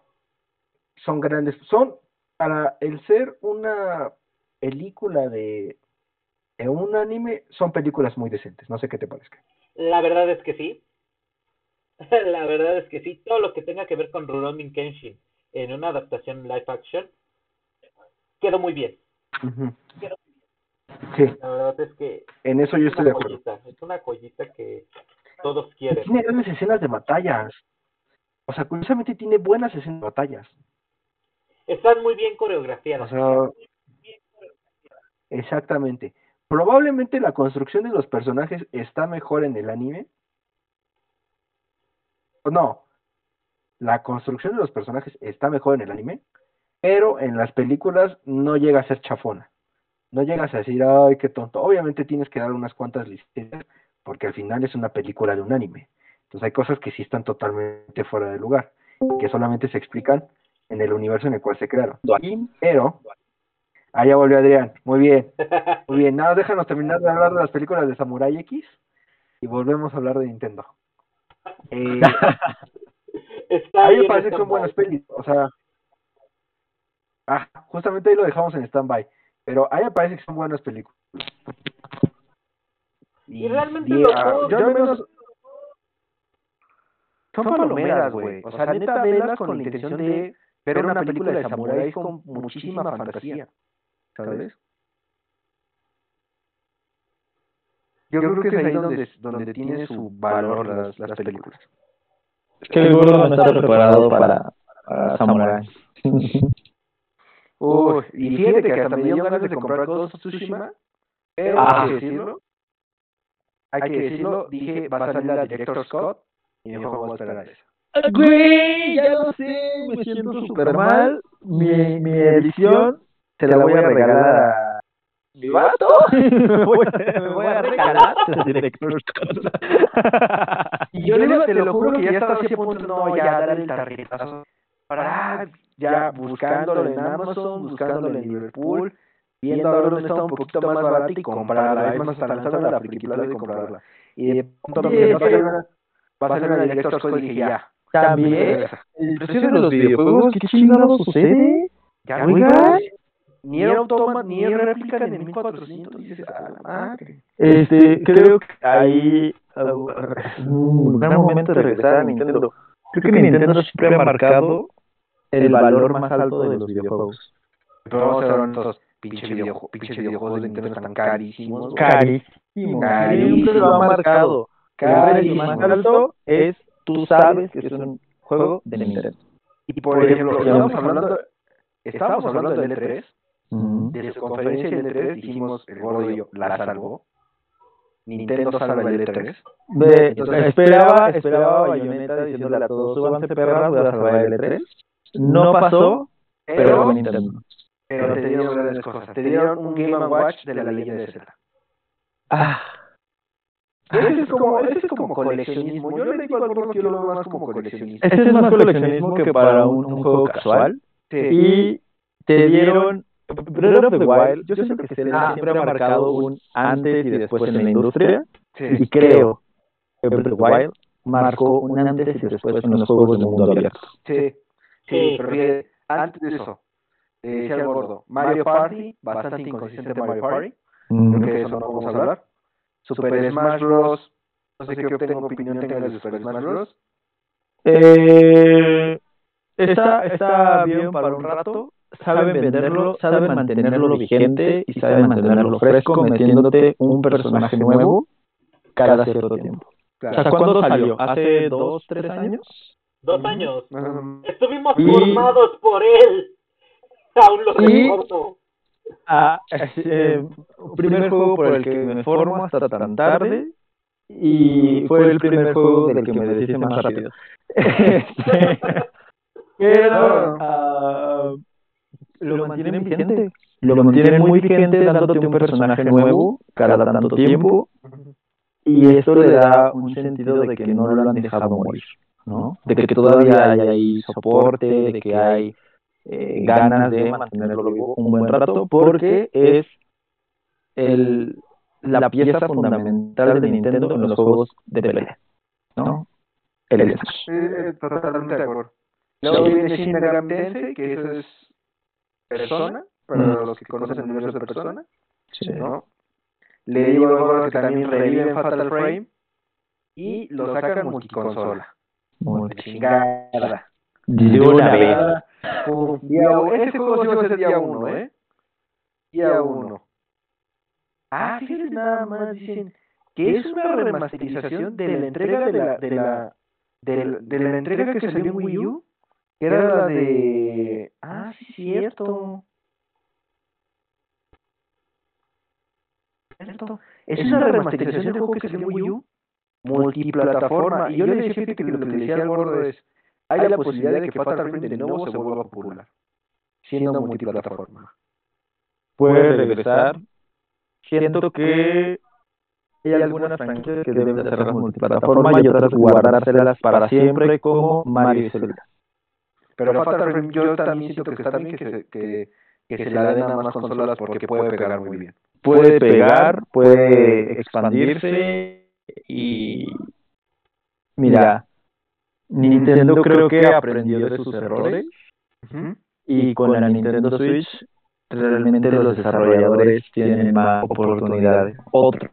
Son grandes, son para el ser una película de, de un anime, son películas muy decentes. No sé qué te parezca. La verdad es que sí. [laughs] La verdad es que sí. Todo lo que tenga que ver con Rurouni Kenshin en una adaptación live action quedó muy bien. Ujú. Sí, La verdad es que en eso yo es estoy de una acuerdo. joyita. Es una joyita que todos Y quieren. tiene grandes escenas de batallas. O sea, curiosamente tiene buenas escenas de batallas. Están muy bien O coreografiadas. sea, exactamente. Probablemente la construcción de los personajes está mejor en el anime. No, la construcción de los personajes está mejor en el anime, pero en las películas no llega a ser chafona. No llegas a decir, ay, qué tonto. Obviamente tienes que dar unas cuantas licencias, porque al final es una película de un anime. Entonces hay cosas que sí están totalmente fuera de lugar, que solamente se explican en el universo en el cual se crearon. Pero, allá volvió Adrián. Muy bien, [laughs] muy bien. Nada, déjanos terminar de hablar de las películas de Samurai X y volvemos a hablar de Nintendo. Eh, [laughs] Está a mí me parece que son buenas pelis. O sea, ah, justamente ahí lo dejamos en stand-by. Pero a mí me parece que son buenas películas. Y realmente y, los ah, dos- yo al menos Son palomeras, güey. O sea, neta, velas con la intención de ver una película de samuráis con muchísima fantasía. ¿Sabes? Yo creo que es ahí donde, donde tiene su valor las, las películas. Es que el gordo no está preparado para, para Samurai. [laughs] Uy, y fíjate que hasta me dio ganas de comprar Ghost of Tsushima, pero Ah. hay que decirlo, hay que decirlo, dije, va a salir la Director Scott y mejor voy a esperar a esa. Güey, ya lo sé, me siento súper mal. Mi, mi edición se la voy a regalar a, mi vato, me voy, me voy a regalar [laughs] director. [laughs] [laughs] Y yo le digo, te lo juro que ya estaba así a punto, no, ya, darle el tarjetazo. Para, ya buscándolo en Amazon, buscándolo en Liverpool, viendo a ver dónde está un poquito más barata y comprarla. Es más, hasta lanzarla la película de comprarla. Y de pronto me dijeron, va a salir una- va a salir una Director's Cut y dije, ya. También, el precio de los videojuegos, ¿qué chingados sucede? Ya, Oigan. Ni era automa, ni era réplica de 1400. Dices, a la madre. Este, creo que ahí uh, es un gran momento de regresar a Nintendo. Creo que Nintendo siempre ha marcado el valor más alto de los videojuegos. Pero vamos a ver estos pinche videojuegos, pinche videojuegos de Nintendo están carísimos. güey. Carísimo. Carísimo. Siempre lo ha marcado. Carísimo. más alto es, tú sabes que es un juego de Nintendo. Y por ejemplo, estábamos hablando, estábamos hablando del E3, Ujú. de su conferencia del E3, dijimos, el gordo y yo, la salvó. Nintendo salva el E3. De- esperaba, esperaba Bayonetta diciéndole a todos, súbanse perras, voy a salvar el E3. No pasó, pero Pero, Nintendo. pero te dieron grandes cosas. Te dieron un Game Watch de la leyenda de Zelda. Ah, Ese es como, ese es como coleccionismo. Yo le digo al gordo que yo lo veo más como coleccionismo. este es más coleccionismo que para un, un juego casual. Sí. Y te dieron Breath of the Wild. Yo siento que Zelda siempre ha marcado un antes y después en la industria. Y creo que Breath of the Wild marcó un antes y después en los juegos de mundo abierto. Sí, sí, pero antes de eso, eh, el gordo, Mario Party, bastante inconsistente Mario Party, creo que de eso no vamos a hablar. Super Smash Bros. No sé qué tengo opinión tenga de Super Smash Bros. Eh, está, está bien para un rato. Saben venderlo, saben mantenerlo vigente y saben mantenerlo fresco, metiéndote un personaje nuevo cada cierto tiempo. O sea, Claro. ¿cuándo salió? ¿Hace dos, tres años? Dos años. Um, Estuvimos Y- formados por él. [laughs] Aún lo Y- recuerdo. Ah, [laughs] eh, primer juego por el que me formo hasta tan tarde y fue el primer juego del que me deshice más rápido. [laughs] Este, Pero ah, lo mantienen vigente. Lo mantienen muy vigente dándote un personaje nuevo cada tanto tiempo y eso le da un sentido de que no lo han dejado morir, ¿no? De que todavía hay ahí soporte, de que hay eh, ganas de mantenerlo vivo un buen rato porque es el, la pieza fundamental de Nintendo en los juegos de pelea, ¿no? El Smash. eh, eh, totalmente de acuerdo. Luego viene Shin Megami Tensei, que eso es Persona, para Mm. los que conocen el universo de Persona, Sí. ¿no? Le digo que también reviven Fatal Frame y lo sacan multiconsola. Muy De una vez. Pum, día uno. Ese juego sí va a ser día uno, ¿eh? Día uno. Ah, fíjate nada más, dicen que es una remasterización de la entrega de la, de la, de la, de la entrega que salió en Wii U, que era la de... Ah, sí, cierto. Cierto. Es una remasterización del juego que salió en Wii U, multiplataforma, y yo le decía que lo que le decía al gordo es, hay la posibilidad de que Fatal Frame de nuevo se vuelva popular, siendo multiplataforma. Puede regresar. Siento que hay algunas franquicias que deben de hacerlas multiplataforma y otras guardárselas para siempre como Mario y Zelda. Pero Fatal Frame yo también siento que está bien que se, que, que se la den a más consolas porque puede pegar muy bien. Puede pegar, puede expandirse y mira, Nintendo creo que aprendió de sus errores y con la Nintendo Switch realmente los desarrolladores tienen más oportunidades, otros,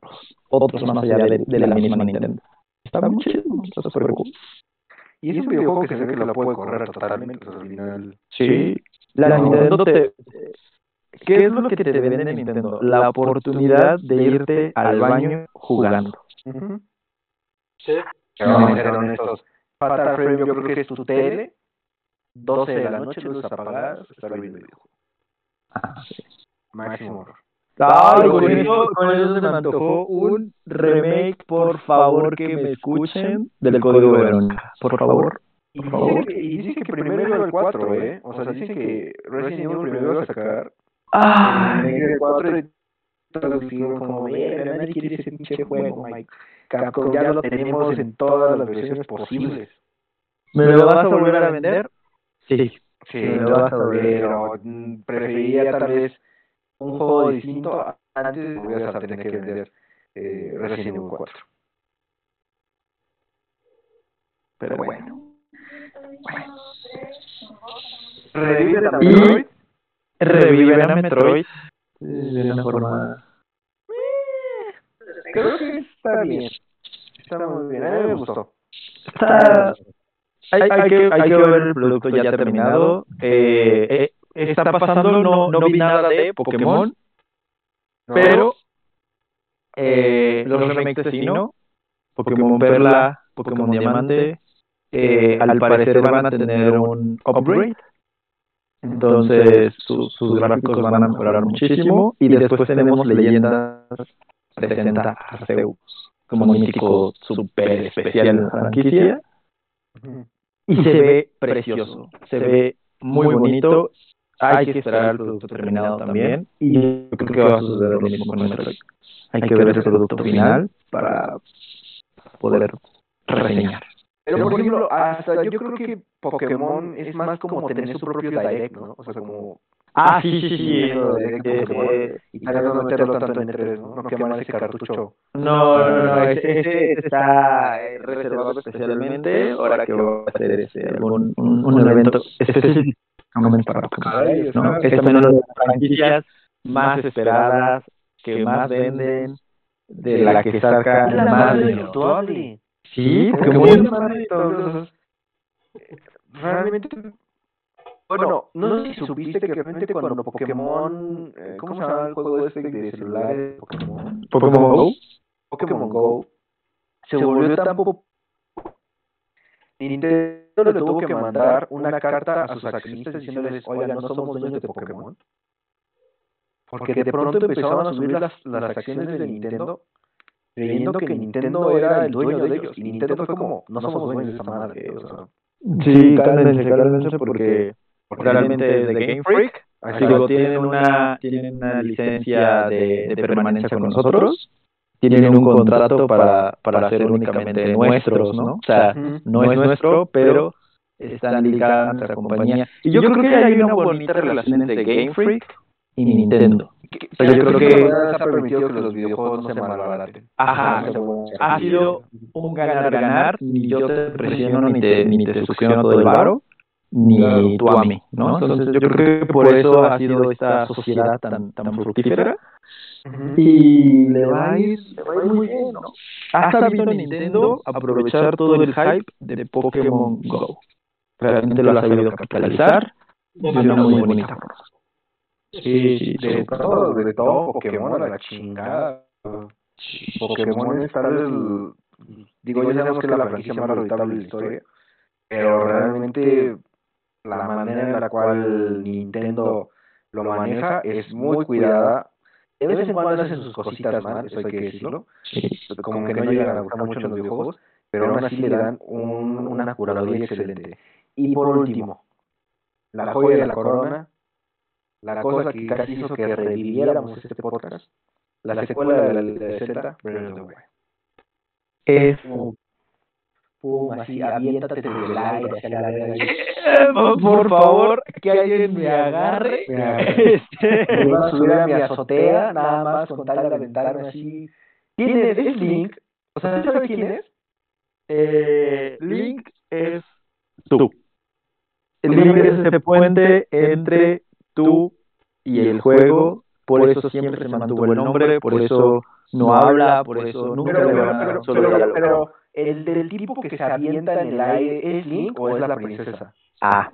otros más allá de, de la misma Nintendo. Está muy chido, está súper cool. Y es un videojuego que se ve que lo puede correr totalmente, al final. Sí, la Nintendo te... ¿Qué es lo que te vende Nintendo? La oportunidad de irte al baño jugando. Sí. Vamos a ser honestos. Fatal Frame yo creo que es tu tele, 12 de la noche, luces apagadas, estar viendo el videojuego. Ah, sí. Máximo horror. Ay, con eso, con eso se me antojó un remake, por favor, que me escuchen, del Código Verónica. Por favor. Y Por favor. y dicen que primero iba el 4, ¿eh? O sea, dicen que Resident Evil primero iba a sacar Ay, el 4 y todos como, "Verga, nadie quiere ese pinche juego, Mike. Capcom ya lo tenemos en todas las versiones posibles. ¿Me lo vas a volver a vender? Sí. Sí, Me lo vas a ver. pero preferiría tal vez un juego distinto antes de volver a tener que vender eh, Resident Evil 4. Pero bueno. Revive a Y- Metroid. Reviven a Metroid de una forma... Creo que está bien. Está muy bien. A mí me gustó. Está... Hay, hay que, hay que ver el producto ya terminado. Eh, eh, está pasando, no, no vi nada de Pokémon, ¿no? pero eh, los remakes de Sino, Pokémon Perla, Pokémon Diamante, eh, al parecer van a tener un upgrade. Entonces su- sus gráficos van a mejorar muchísimo. Y después tenemos Leyendas presenta a Zeus como un mítico super especial en la franquicia. Y se ve precioso, se ve muy bonito. Hay que esperar el producto terminado también. Y yo creo que va a suceder lo mismo con Metroid. Hay que ver el producto final para poder reseñar. Pero por ejemplo, hasta yo creo que Pokémon es más como tener su propio direct, ¿no? O sea, como Ah, sí, sí, sí. Eso de Pokémon. eh, y tal vez no meterlo tanto en E3, ¿no? No quemar ese cartucho. No, no, no, ese, ese está eh, reservado especialmente ahora que va a hacer este, algún, un, un evento específico para Pokémon, ¿no? Es también una de las franquicias más esperadas, que más venden, de la que saca la más virtuable. Sí, de todos. Realmente, bueno, no sé si supiste que realmente cuando Pokémon, eh, ¿cómo se llama el juego este de celular de Pokémon? Pokémon Go. Pokémon Go se volvió tan popular. Nintendo le tuvo que mandar una carta a sus accionistas diciéndoles, oigan, no somos dueños de Pokémon. Porque de pronto empezaron a subir las, las acciones de Nintendo creyendo que Nintendo era el dueño de ellos. Y Nintendo fue como, no somos dueños de esta madre. O sea, Sí, cálmense, cálmense porque realmente de Game Freak así Digo, tienen una, tienen una licencia de, de permanencia con nosotros, tienen un contrato para, para ser únicamente nuestros, ¿no? O sea, no es nuestro, pero están ligados a nuestra compañía. Y yo creo que hay una bonita relación entre Game Freak y Nintendo. O sea, yo creo que se ha permitido que los videojuegos no se malbaraten. Ajá, No se vuelvan ha sido un ganar-ganar, ni yo te presiono ni te, ni te succiono todo el varo, ni tú a mí, ¿no? Entonces yo creo que por eso ha sido esta sociedad tan, tan fructífera Y le va a ir, le va a ir muy bien, ¿no? Ha sabido Nintendo aprovechar todo el hype de Pokémon Go. Realmente lo ha sabido capitalizar de una muy bonita forma. Sí, sí, de todo, de todo Pokémon a la chingada. Pokémon es tal el- digo, ya sabemos que es la franquicia más rentable de la historia, pero realmente la manera en la cual Nintendo lo maneja es muy cuidada. De vez en cuando hacen sus cositas mal, eso hay que decirlo, Sí. como que no llegan a gustar mucho los videojuegos, pero aún así le dan un, una curaduría excelente. Y por último, la joya de la corona, la cosa que casi hizo que reviviéramos este podcast, la secuela de, la, de Zelda, Breath of the Wild. Es Pum, así, aviéntate desde el aire, hacia la verga. Eh, por favor, que alguien me agarre. Me agarre. Este, Me a subir a mi azotea, nada más con tal de aventarme así. ¿Quién es? Es Link. O sea, ¿sabes quién es? eh, Link es tú. Link es ese puente entre tú y el juego. Por eso siempre se mantuvo el nombre, por eso no habla, por eso nunca Pero, le van a dar pero, un solo pero, diálogo. pero, ¿el del tipo que se avienta en el aire es Link o es la princesa? Ah,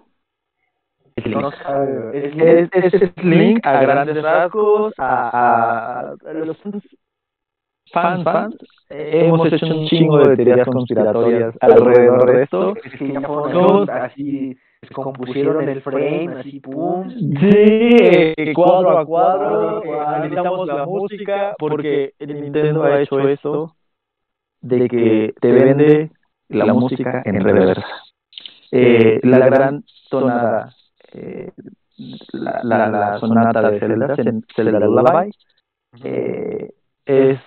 es Link. No sabe, es Link. Es, es, es Link a grandes rasgos, a, a, a los fans, fans. eh, hemos hecho un chingo de teorías conspiratorias alrededor de esto. Es que ya fueron así, descompusieron el frame, así, pum. Sí, eh, cuadro a cuadro, analizamos la música, porque el Nintendo ha hecho esto de que te vende la música en reversa. Eh, la gran tonada, eh, la, la, la sonata de Zelda, Zelda Lullaby, eh, es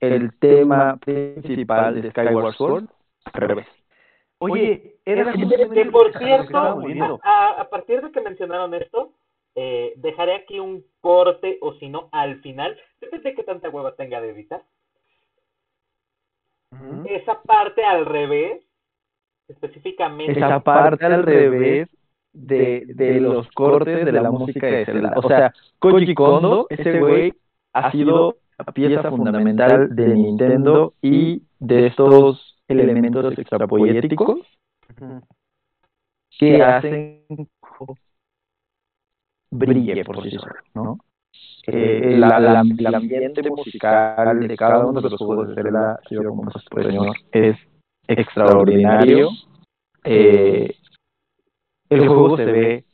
el tema principal de Skyward Sword al revés. Oye, era Que, por cierto, a partir de que mencionaron esto, eh, dejaré aquí un corte o si no, al final, depende de qué tanta hueva tenga de editar. Esa parte al revés, específicamente, Esa parte al revés de, de los cortes de la música de Zelda. O sea, Koji Kondo, ese güey, ha sido la pieza fundamental de Nintendo y de estos elementos extrapoéticos Ujú. que hacen que brille por sí solo, ¿no? Eh, la- la- el ambiente musical de cada uno de los juegos de Zelda, así como señor, es extraordinario. Eh, el juego se ve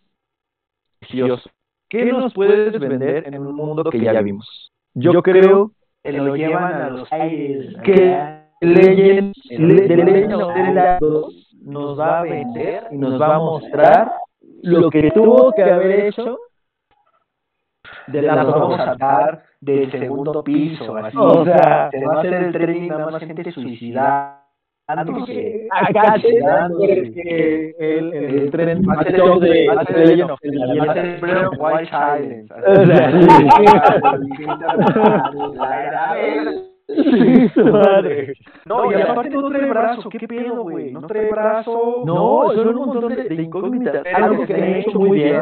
precioso. ¿Qué nos puedes vender en un mundo que ya vimos? Yo creo Te lo llevan a los aires. que. Legend, Legend of Zelda 2 nos va a vender y nos va a mostrar lo que tuvo que haber hecho de las vamos dos a sacar del segundo piso, así. O sea, se va a hacer el nada más gente suicidándose. acá Suicidándose. que el, el, el tren Va a ser show de va a ser Wild Silence. [laughs] Sí, madre. No, y aparte no trae brazo, ¿qué pedo, güey? No trae brazo. No, son un montón de, de incógnitas. Algo que han hecho muy bien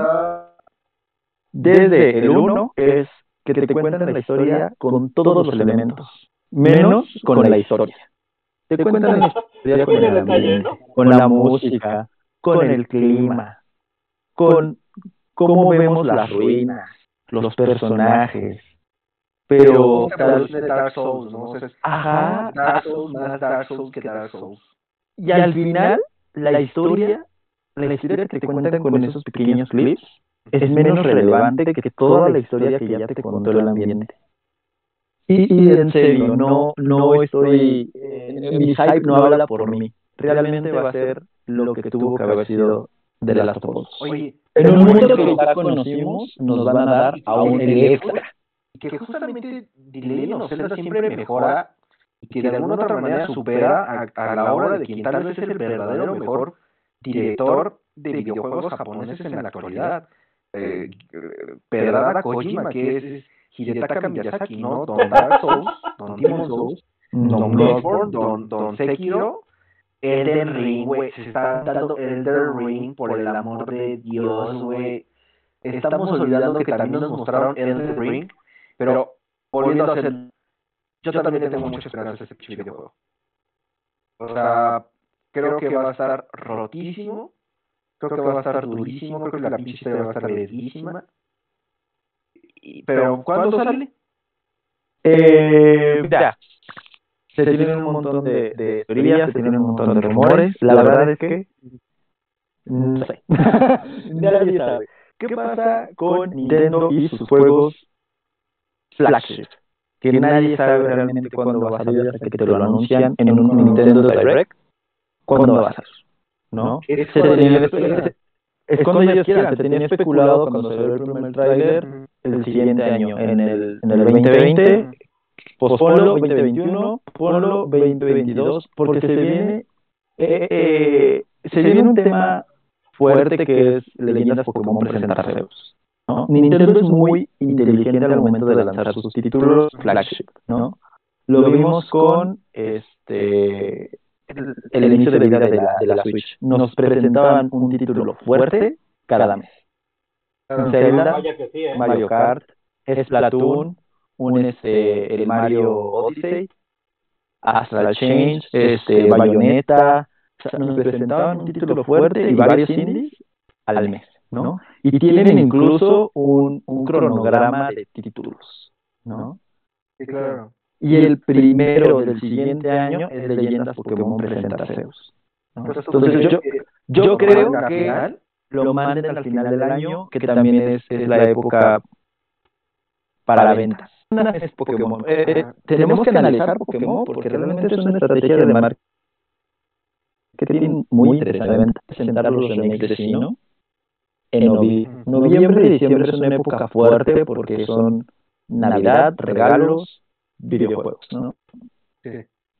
desde el 1 es que te cuentan la historia con todos los elementos, menos con la historia. Te cuentan la historia con el ambiente, con la música, con el clima, con cómo vemos las ruinas, los personajes. Pero, de Dark Souls, ¿no? O sea, es ajá, Dark Souls más Dark Souls que Dark Souls. Y al final, la historia, la historia que te cuentan con esos pequeños clips es menos relevante que toda la historia que ya te contó el ambiente. Y, y en serio, no, no estoy, eh, mi hype no habla por mí. Realmente va a ser lo que tuvo que haber sido de las Us. Oye, En un mundo que ya conocimos, nos van a dar aún el extra. que justamente Zelda siempre mejora y que de alguna otra manera supera a, a la obra de quien tal vez es el verdadero mejor director de videojuegos japoneses en la actualidad. Eh, Pedada Kojima, que es Hidetaka Miyazaki, ¿no? Don Dark Souls, Don Demon Souls, Don Bloodborne, Don, Don Sekiro, Elden Ring, güey, se está dando Elden Ring por el amor de Dios, güey. Estamos olvidando que también nos mostraron Elden Ring, pero volviendo a hacer, yo también tengo mucha esperanza a este videojuego. O sea, creo que va a estar rotísimo, creo que va a estar durísimo, creo que la pinche historia va a estar verguísima. Y- Pero, ¿cuándo sale? Eh, ya. Se tienen un montón de, de teorías, se tienen un montón de rumores. La verdad es que no sé. [laughs] [laughs] Nadie sabe. ¿Qué pasa con Nintendo y sus juegos flagship? Que nadie sabe realmente cuándo va a salir hasta que te lo anuncian en un Nintendo Direct. ¿Cuándo va a salir? ¿No? Es Se cuando tenía- [laughs] ellos quieran. es cuando ellos quieran. Se tenía especulado cuando salió el primer tráiler el siguiente año, en el, en el 2020, posponlo 2021, ponlo 2022, porque se viene, eh, eh, se viene un tema fuerte que es Leyendas Pokémon presentar Arceus, ¿no? Nintendo es muy inteligente al momento de lanzar sus títulos flagship, ¿no? Lo vimos con este el, el inicio de vida de la, de la Switch. Nos presentaban un título fuerte cada mes. Zelda, Vaya que sí, ¿eh? Mario Kart, Splatoon, un este, el Mario Odyssey, Astral Change, este, Bayonetta, o sea, nos presentaban un título fuerte y varios indies al mes, ¿no? Y tienen incluso un, un cronograma de títulos, ¿no? Sí, claro. Y el primero del siguiente año es Leyendas Pokémon presenta. ¿no? Entonces yo, yo creo que lo manden al final del año, que también es, es la época para ventas. Es Pokémon. Eh, eh, tenemos que analizar Pokémon porque realmente es una estrategia de marketing muy interesante presentar los remakes de sí, ¿no? En novi- noviembre y diciembre es una época fuerte porque son Navidad, regalos, videojuegos, ¿no? Sí.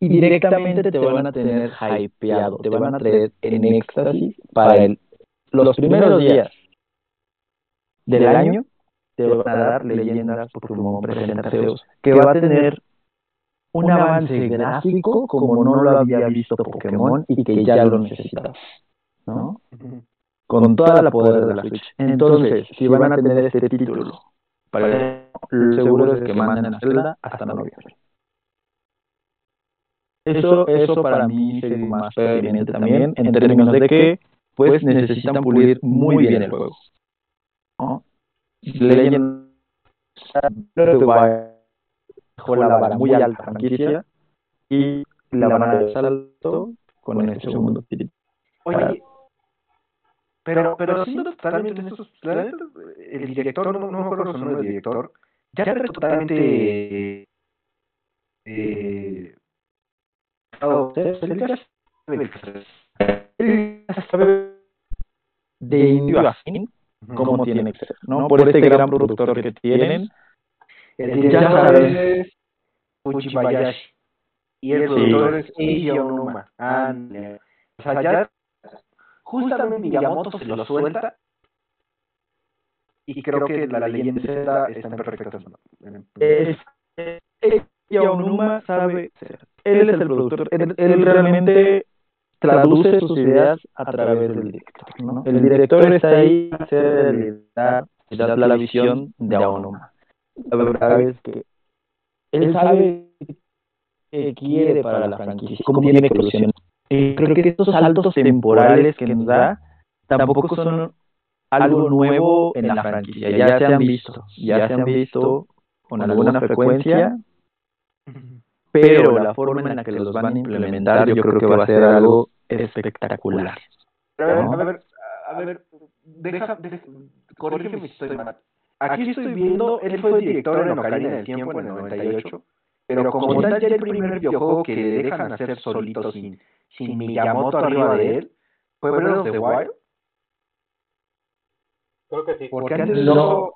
Y directamente te van a tener hypeado, te van a traer en éxtasis para el, los primeros días del año, te van a dar leyendas Pokémon presenta Arceus, que va a tener un avance gráfico como no lo había visto Pokémon y que ya lo necesitaba, ¿no? Con toda la poder de la Switch. Entonces, si van a tener este título, para seguro es que manden a Zelda hasta noviembre. Eso, eso para mí sería más pertinente también, en términos de que pues necesitan pulir muy bien el juego. ¿no? Legend creo que va- dejó la vara muy alta franquicia y la van a dar salto con este segundo título. Oye, pero, pero siendo totalmente honestos, la neta, el director, no, no me acuerdo su nombre del director, ya está totalmente eh, de fin cómo tiene que ser, ¿no? Por este gran productor que tienen. el ya sabes. es Uchibayashi y el productor es Eiji Onuma. Ándale. O sea, ya justamente Miyamoto se lo suelta y creo que la leyenda Zelda está en perfectas manos. Es, es- y Aonuma sabe ser. Él es el productor. Él, él realmente traduce sus ideas a través del director, ¿no? El director está ahí para hacer realidad la visión de Aonuma. La verdad es que él sabe qué quiere para la franquicia, cómo tiene que evolucionar. Y creo que estos saltos temporales que nos da tampoco son algo nuevo en la franquicia. Ya se han visto, ya se han visto con alguna frecuencia, pero la forma en la que los van a implementar yo creo que va a ser algo espectacular. Pero a ver, a ver, a ver, deja, deja, corrígeme si estoy mal. Aquí estoy viendo, él fue director en Ocarina del Tiempo en el 98, pero como tal ya el primer videojuego que le dejan hacer solito sin, sin Miyamoto arriba de él, fue Breath of the Wild, Creo que sí. porque antes de eso,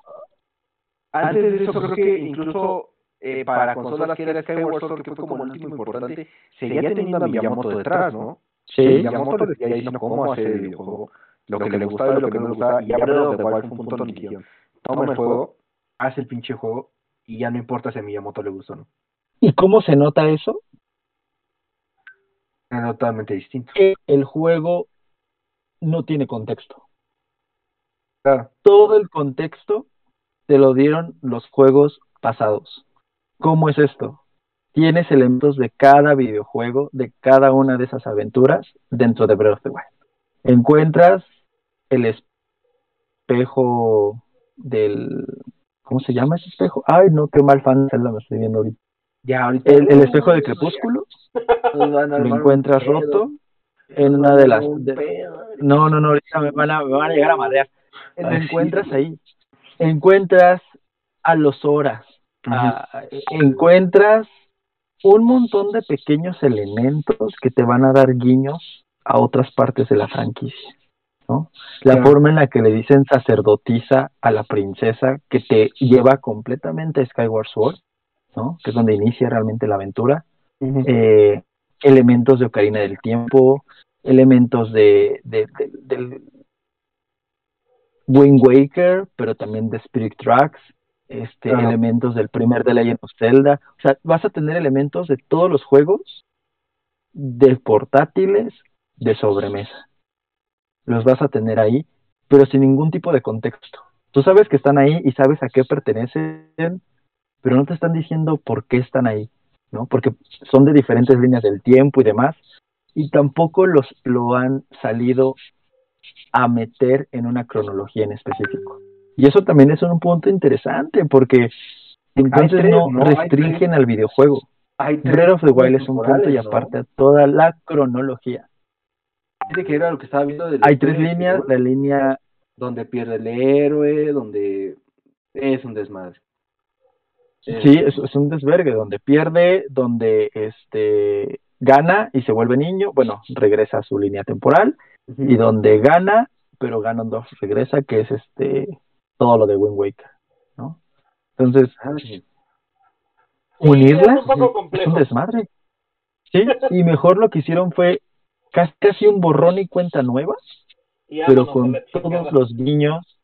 antes de eso creo que incluso eh, para consolas que era Skyward Sword, que fue como el último importante, seguía teniendo a Miyamoto detrás, ¿no? Sí, Miyamoto le decía diciendo cómo hacer el videojuego, lo que le gustaba y lo que no le gustaba, y ya of the Wild fue un punto donde dijeron, toma el juego, haz el pinche juego, y ya no importa si a Miyamoto le gustó o no. ¿Y cómo se nota eso? Es totalmente distinto. Que el juego no tiene contexto. Claro. Todo el contexto te lo dieron los juegos pasados. ¿Cómo es esto? Tienes elementos de cada videojuego, de cada una de esas aventuras dentro de Breath of the Wild. Encuentras el espejo del... ¿Cómo se llama ese espejo? Ay, no, qué mal fan me estoy viendo ahorita. Ya ahorita. El, el espejo de Crepúsculo [laughs] lo encuentras roto en una de las... de- no, no, no, ahorita me van a, me van a llegar a madrear. Lo Ay, sí. encuentras ahí. Encuentras a los horas. a- encuentras un montón de pequeños elementos que te van a dar guiños a otras partes de la franquicia. ¿no? La Claro. forma en la que le dicen sacerdotisa a la princesa que te lleva completamente a Skyward Sword, ¿no? que es donde inicia realmente la aventura eh, elementos de Ocarina del Tiempo, elementos de, de- de- del Wind Waker, pero también de Spirit Tracks, este, Claro. elementos del primer de Legend of Zelda. O sea, vas a tener elementos de todos los juegos, de portátiles, de sobremesa. Los vas a tener ahí, pero sin ningún tipo de contexto. Tú sabes que están ahí y sabes a qué pertenecen, pero no te están diciendo por qué están ahí. ¿no? Porque son de diferentes líneas del tiempo y demás, y tampoco los lo han salido a meter en una cronología en específico. Y eso también es un punto interesante, porque entonces tres, no, ¿no? Restringen tres. al videojuego. Breath of the Wild es un punto y ¿no? aparte a toda la cronología. Dice que era lo que estaba viendo de Hay tres líneas, la línea donde pierde el héroe, donde es un desmadre. Sí, es, es un desvergue donde pierde, donde este gana y se vuelve niño, bueno, regresa a su línea temporal, y donde gana, pero Ganondorf regresa, que es este todo lo de Wind Waker, ¿no? Entonces, Ah, sí. unirlas es un poco es un complejo. desmadre. Sí, y mejor lo que hicieron fue casi, casi un borrón y cuenta nueva, Y pero con todos los guiños,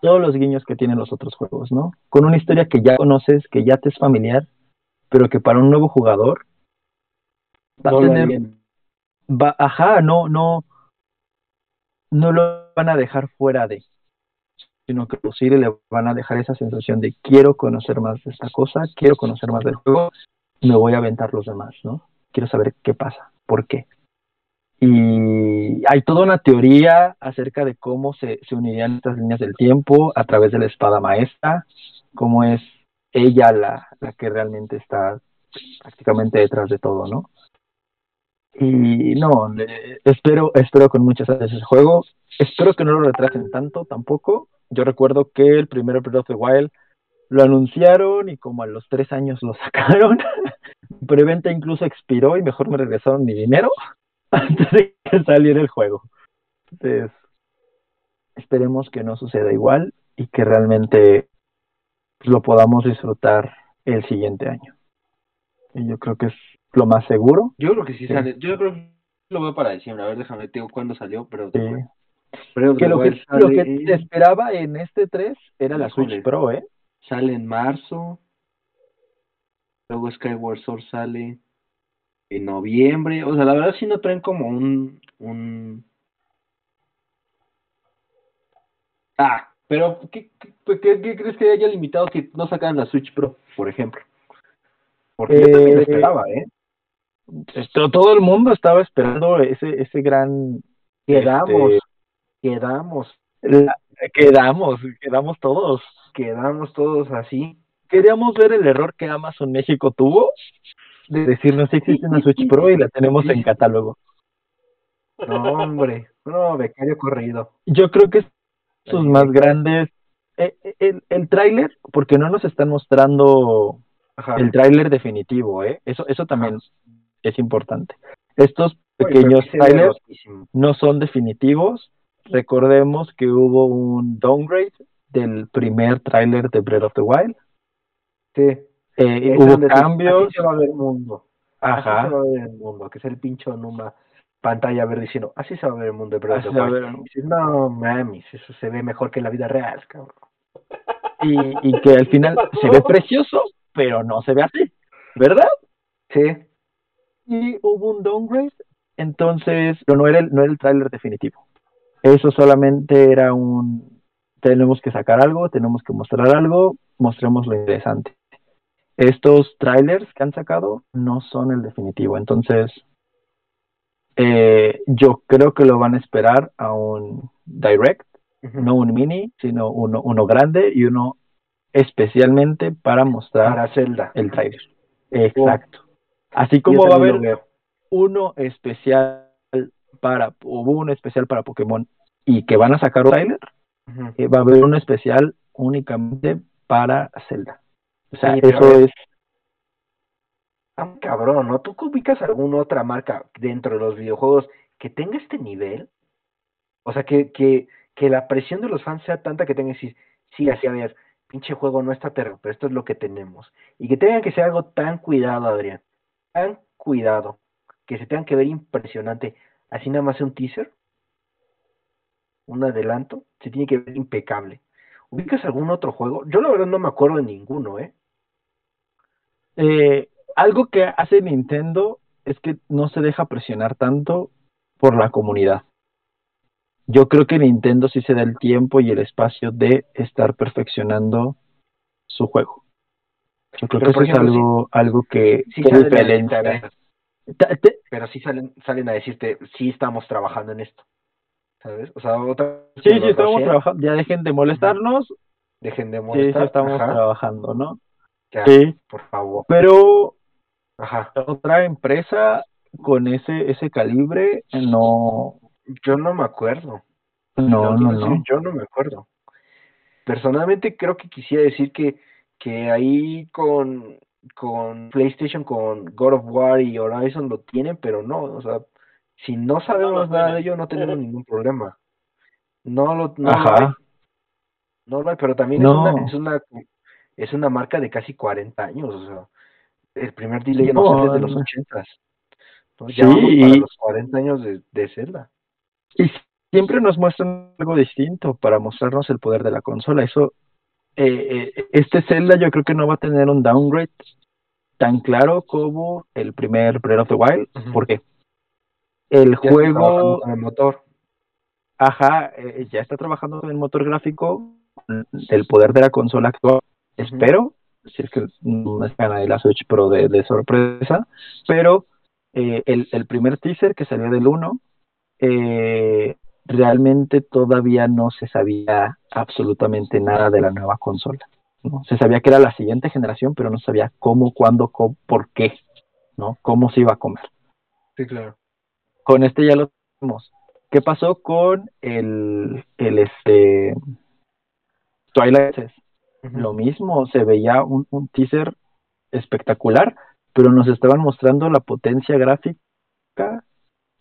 todos los guiños que tienen los otros juegos, ¿no? Con una historia que ya conoces, que ya te es familiar, pero que para un nuevo jugador va No a tener, va, ajá, no, no, no lo van a dejar fuera de, sino que pues sí le van a dejar esa sensación de quiero conocer más de esta cosa, quiero conocer más del juego, me voy a aventar los demás, ¿no? Quiero saber qué pasa, por qué. Y hay toda una teoría acerca de cómo se, se unirían estas líneas del tiempo a través de la espada maestra, cómo es ella la, la que realmente está prácticamente detrás de todo, ¿no? Y no, espero, espero con muchas ansias ese juego. Espero que no lo retrasen tanto tampoco. Yo recuerdo que el primer Breath of the Wild lo anunciaron y como a los tres años lo [laughs] sacaron. Preventa incluso expiró y mejor me regresaron mi dinero [laughs] antes de que saliera el juego. Entonces, esperemos que no suceda igual y que realmente lo podamos disfrutar el siguiente año. Y yo creo que es lo más seguro. Yo creo que sí, Sí. sale. Yo creo que lo veo para diciembre. A ver, déjame, te digo cuándo salió, pero. Sí. pero Que lo que, lo que te esperaba en este 3 era la. Switch Pro, ¿eh? sale en marzo. Luego Skyward Sword sale en noviembre. O sea, la verdad sí no traen como un. un... Ah, pero ¿qué, qué, qué- qué crees que haya limitado que no sacaran la Switch Pro, por ejemplo? Porque yo también lo Eh, esperaba, ¿eh? Esto, todo el mundo estaba esperando ese, ese gran... Quedamos, este, quedamos, la- quedamos, quedamos todos. quedamos todos así. Queríamos ver el error que Amazon México tuvo de decirnos si existe una Switch Pro y la tenemos en catálogo. [laughs] No, hombre, no, becario corrido. Yo creo que es sus más grandes... eh, eh, El, el tráiler, porque no nos están mostrando Ajá. el tráiler definitivo, ¿eh? Eso, eso también es importante. Estos pequeños trailers no son definitivos. Recordemos que hubo un downgrade del primer tráiler de Breath of the Wild. Sí. Eh, hubo cambios. Así se va a ver el mundo. Así se Ajá. va a ver el mundo. Que es el pincho Numa pantalla verde diciendo, así se va a ver el mundo de Breath of the Wild. no mames, eso se ve mejor que en la vida real, cabrón. Y, y que al [laughs] final se ve precioso, pero no se ve así, ¿verdad? Sí. Y hubo un downgrade, entonces, pero no era el, no era el tráiler definitivo. Eso solamente era un, tenemos que sacar algo, tenemos que mostrar algo, mostremos lo interesante. Estos trailers que han sacado no son el definitivo, entonces eh, yo creo que lo van a esperar a un direct, no un mini, sino uno, uno grande y uno especialmente para mostrar Para Zelda. el trailer. Exacto. Así como va a haber uno especial para, hubo uno especial para Pokémon y que van a sacar un trailer, eh, va a haber uno especial únicamente para Zelda. O sea, Sí, eso es, Ah, cabrón, ¿no? ¿Tú ubicas alguna otra marca dentro de los videojuegos que tenga este nivel? O sea, que, que, que la presión de los fans sea tanta que tengan que decir, sí, así, a ver, pinche juego no está terrible, pero esto es lo que tenemos. Y que tengan que ser algo tan cuidado, Adrián, tan cuidado, que se tengan que ver impresionante. Así nada más un teaser, un adelanto, se tiene que ver impecable. ¿Ubicas algún otro juego? Yo la verdad no me acuerdo de ninguno, ¿eh? eh, algo que hace Nintendo es que no se deja presionar tanto por la comunidad. Yo creo que Nintendo sí se da el tiempo y el espacio de estar perfeccionando su juego. Yo creo Pero, que por eso es ejemplo, algo, algo que, Sí que salen a decirte, a diferencia. ver, Ta- te- pero sí salen, salen a decirte, sí estamos trabajando en esto. ¿Sabes? O sea, otra Sí, sí, estamos trabajando. Ya dejen de molestarnos. Dejen de Sí, molestar. sí, estamos Ajá, trabajando, ¿no? ya, Sí, por favor. pero Ajá. otra empresa con ese ese calibre no Yo no me acuerdo. no no no Yo no me acuerdo. Personalmente creo que quisiera decir que, que ahí con, con PlayStation, con God of War y Horizon lo tienen, pero no, o sea, si no sabemos nada de ello, no tenemos ningún problema. No lo, no lo hay. ajá No lo hay, pero también No. es una, es una es una marca de casi 40 años, o sea, el primer delay no sale de los No, no. 80 ¿no? Sí, Ya vamos para y- los 40 años de, de Zelda. Y siempre nos muestran algo distinto para mostrarnos el poder de la consola. Eso, eh, eh, este Zelda yo creo que no va a tener un downgrade tan claro como el primer Breath of the Wild, Ujú. porque el Ya está juego, con el motor. ajá, eh, ya está trabajando con el motor gráfico, el poder de la consola actual. Espero, si es que no me gana de la Switch Pro de, de sorpresa, pero eh, el, el primer teaser que salió del 1, eh, realmente todavía no se sabía absolutamente nada de la nueva consola. ¿no? Se sabía que era la siguiente generación, pero no sabía cómo, cuándo, cómo, por qué, ¿no? Cómo se iba a comer. Sí, claro. Con este ya lo tenemos. ¿Qué pasó con el, el este Twilight? Ujú. Lo mismo, se veía un, un teaser espectacular, pero nos estaban mostrando la potencia gráfica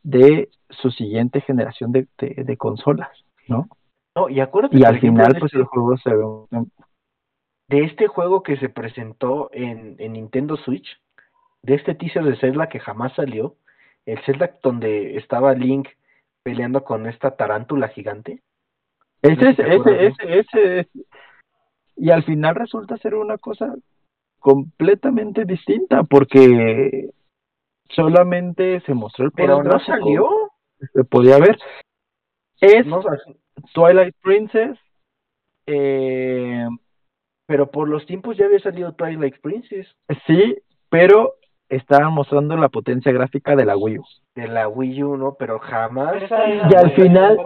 de su siguiente generación de, de, de consolas, ¿no? No, y acuérdate, Y por al final, de pues este- el juego se ve un- de este juego que se presentó en, en Nintendo Switch, de este teaser de Zelda que jamás salió, el Zelda donde estaba Link peleando con esta tarántula gigante. Ese, es- ese, ese, ese es- y al final resulta ser una cosa completamente distinta porque solamente se mostró el poder Pero no salió. se podía ver. Es No Twilight Princess, eh, pero por los tiempos ya había salido Twilight Princess sí, pero estaban mostrando la potencia gráfica de la Wii U. de la Wii U, ¿no? Pero jamás. Y al final-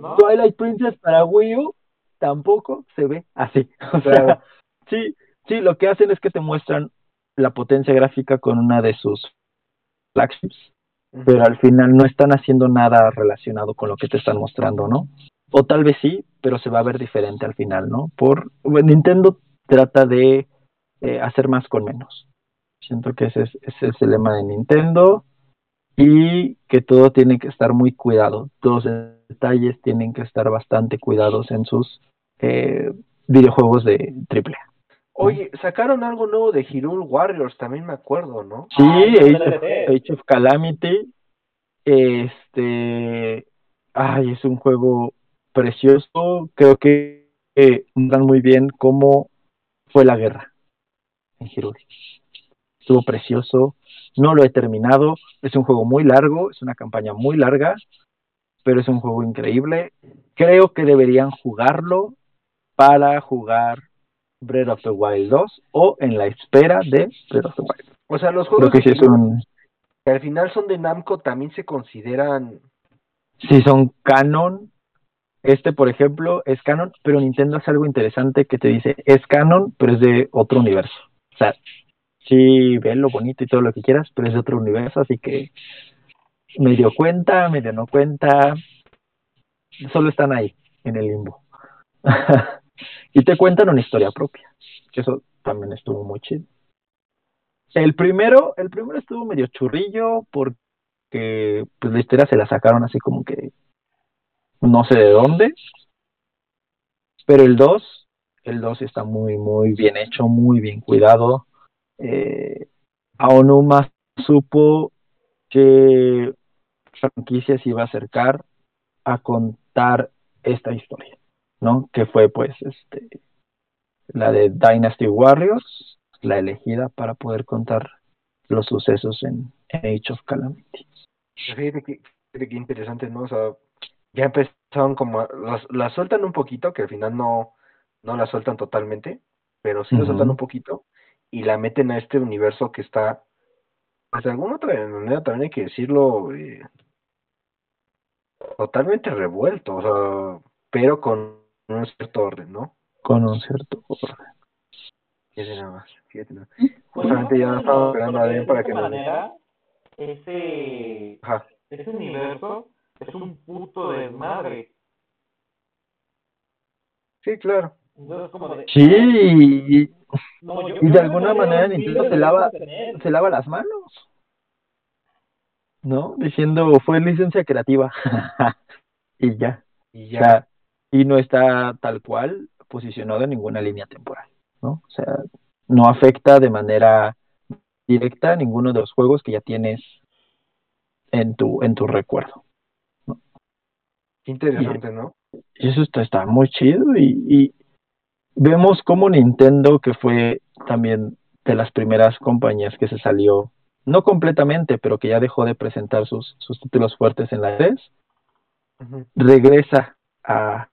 ¿no? Twilight Princess para Wii U tampoco se ve así. [laughs] O sea, sí, sí, lo que hacen es que te muestran la potencia gráfica con una de sus flagships, pero al final no están haciendo nada relacionado con lo que te están mostrando, ¿no? O tal vez sí, pero se va a ver diferente al final, ¿no? Por bueno, Nintendo trata de eh, hacer más con menos. Siento que ese es, ese es el lema de Nintendo y que todo tiene que estar muy cuidado. Todos los detalles tienen que estar bastante cuidados en sus eh, videojuegos de triple. A. Oye, sacaron algo nuevo de Hyrule Warriors, también me acuerdo, ¿no? Sí, Ah, el Age, of, DLC. Age of Calamity. Este. Ay, es un juego precioso. Creo que eh, dan muy bien cómo fue la guerra en Hyrule. Estuvo precioso. No lo he terminado. Es un juego muy largo. Es una campaña muy larga. Pero es un juego increíble. Creo que deberían jugarlo para jugar Breath of the Wild 2 o en la espera de Breath of the Wild. O sea, los Creo juegos que sí un, que al final son de Namco también se consideran. si son canon. Este, por ejemplo, es canon, pero Nintendo hace algo interesante que te dice, es canon, pero es de otro universo. O sea, sí, ve lo bonito y todo lo que quieras, pero es de otro universo, así que medio cuenta, medio no cuenta, solo están ahí, en el limbo. [laughs] y te cuentan una historia propia, eso también estuvo muy chido. El primero, el primero estuvo medio churrillo porque pues la historia se la sacaron así como que no sé de dónde. Pero el 2, el 2 está muy, muy bien hecho, muy bien cuidado. Eh, Aonuma supo que franquicia se iba a acercar a contar esta historia, ¿no? Que fue pues este la de Dynasty Warriors, la elegida para poder contar los sucesos en, en Age of Calamity. Fíjate que, que interesante, ¿no? O sea, ya empezaron como. las- la sueltan un poquito, que al final no, no la sueltan totalmente, pero sí la Ujú. sueltan un poquito y la meten a este universo que está. Pues de alguna otra manera también hay que decirlo. eh, totalmente revuelto, o sea, pero con un cierto orden, ¿no? Con un cierto orden. Fíjate nada más, fíjate nada. Justamente ya no, estaba esperando a de para que nos manera, ese, Ajá. ese universo es un puto desmadre. Sí, claro. Entonces, como de, Sí, y, no, yo- y yo de alguna manera Nintendo se lava, se lava las manos. ¿No? Diciendo, fue licencia creativa. [laughs] y ya. Y O ya. sea, y no está tal cual posicionado en ninguna línea temporal. ¿no? O sea, no afecta de manera directa ninguno de los juegos que ya tienes en tu, en tu recuerdo. Interesante, ¿no? Y eso está, está muy chido y, y vemos como Nintendo, que fue también de las primeras compañías que se salió, no completamente, pero que ya dejó de presentar sus, sus títulos fuertes en la 3, Ujú. regresa a,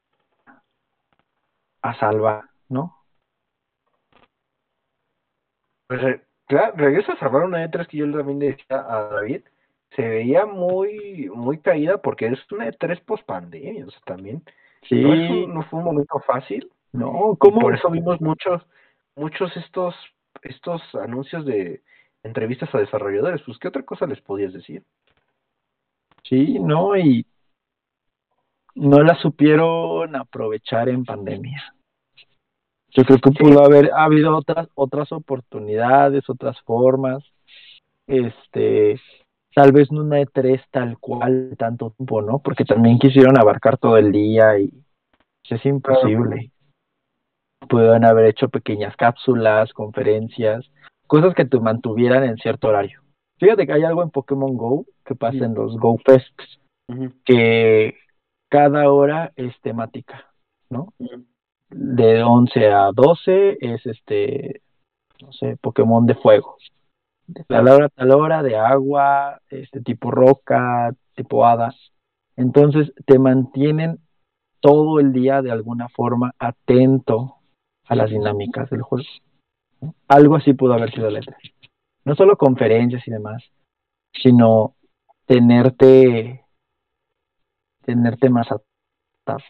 a salvar, ¿no? Pues, re- claro, regresa a salvar una E3 que yo también decía a David. Se veía muy, muy caída porque es una E3 post pandemia, o sea, también. Sí, No, es un- no fue un momento fácil. no, ¿cómo? Por eso vimos muchos, muchos estos, estos anuncios de entrevistas a desarrolladores. Pues, ¿qué otra cosa les podías decir? Sí, no, y no la supieron aprovechar en pandemia. Yo creo que pudo haber habido otras otras oportunidades, otras formas. Este, tal vez no una E3 tal cual tanto tiempo, ¿no? Porque también quisieron abarcar todo el día y es imposible. Pudieron haber hecho pequeñas cápsulas, conferencias, cosas que te mantuvieran en cierto horario. Fíjate que hay algo en Pokémon Go que pasa en los Go Fests que cada hora es temática, ¿no? De 11 a 12 es este, no sé, Pokémon de fuego. De tal hora a tal hora, de agua, este tipo roca, tipo hada. Entonces te mantienen todo el día de alguna forma atento a las dinámicas del juego. ¿no? Algo así pudo haber sido la E3. No solo conferencias y demás, sino tenerte tenerte más atado,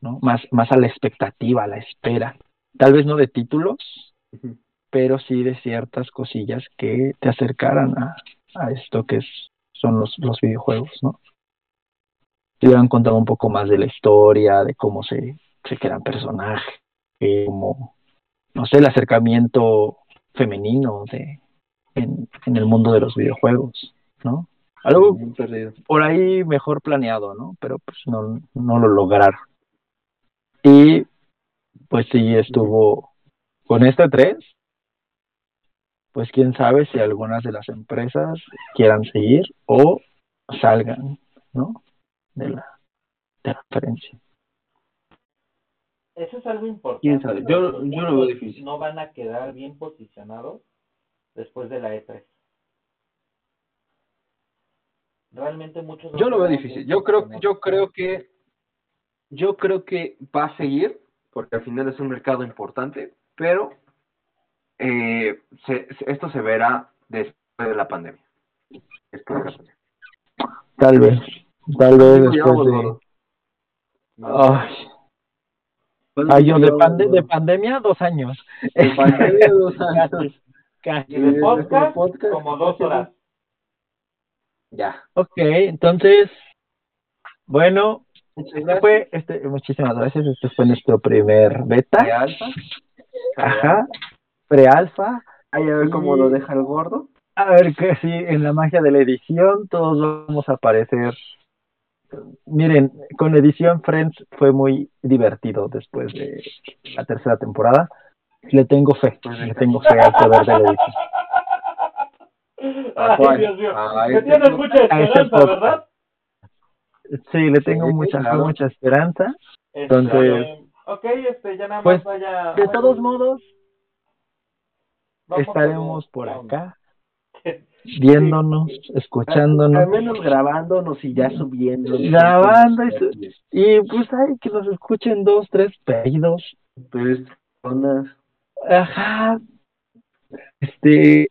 ¿no? Más, más a la expectativa, a la espera. Tal vez no de títulos, pero sí de ciertas cosillas que te acercaran a, a esto que es, son los, los videojuegos, ¿no? Te hubieran contado un poco más de la historia, de cómo se, se crean personajes, como, no sé, el acercamiento femenino de, en, en el mundo de los videojuegos, ¿no? Algo perdido. por ahí mejor planeado, ¿no? Pero pues no, no lo lograron. Y pues sí estuvo con este 3, pues quién sabe si algunas de las empresas quieran seguir o salgan, ¿no? De la, de la conferencia. Eso es algo importante. ¿Quién sabe? Yo- yo lo veo difícil. No van a quedar bien posicionados después de la E3. Realmente muchos. Yo lo veo difícil. Yo creo, yo creo que, yo creo que va a seguir, porque al final es un mercado importante, pero eh, se- esto se verá después de la pandemia. Después de la pandemia. Tal vez, tal vez después de... gordo. Ay, ay, yo de, pande- de pandemia, dos años. De pandemia, dos [laughs] años. Casi. De de podcast, podcast, como dos horas. Ya. Ok, entonces, bueno, este fue, este, muchísimas gracias. Este fue nuestro primer beta. De alfa. Ajá. Pre-alfa. Ahí a ver cómo lo deja el gordo. A ver que sí, en la magia de la edición todos vamos a aparecer. Miren, con edición Friends fue muy divertido después de la tercera temporada. Le tengo fe, le tengo fe al poder de la edición. ¿A Ay, cuál? Dios mío. A Me este tienes podcast. mucha este esperanza. ¿verdad? Sí, le tengo Sí, mucha claro. mucha esperanza. Este, Entonces- ok, este, ya nada más Pues, vaya. De todos modos, vamos estaremos por acá, [laughs] viéndonos, escuchándonos. Al menos grabándonos y ya subiendo. Grabando y su- Y pues hay que nos escuchen dos, tres pedidos. Pues, personas. Ajá. Este,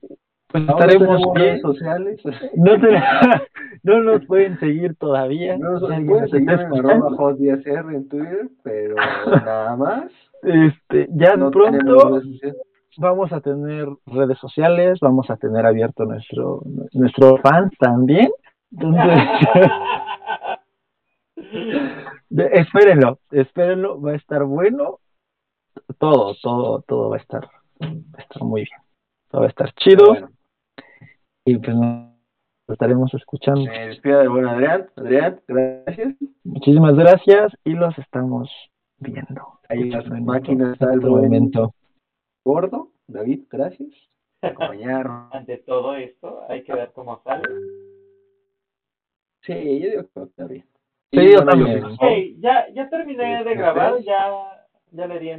pues Ahora estaremos redes sociales. [laughs] No, te- [laughs] no nos pueden seguir todavía. No nos pueden seguir en Twitter, pero [laughs] nada más. Este, ya No pronto vamos a tener redes sociales, vamos a tener abierto nuestro nuestro fans también. Entonces, espérenlo, espérenlo, va a estar bueno. Todo, todo, todo va a estar, va a estar muy bien. Todo va a estar chido Bueno, y pues nos estaremos escuchando. me despido del buen Adrián. Adrián, gracias. Muchísimas gracias y los estamos viendo. Ahí en las máquinas está el momento. Gordo, David, gracias [laughs] acompañarnos. Ante todo esto, hay que ver cómo sale. Sí, yo digo que está bien. Sí, yo también. Ok, ya, ya terminé de grabar, ya, ya le di en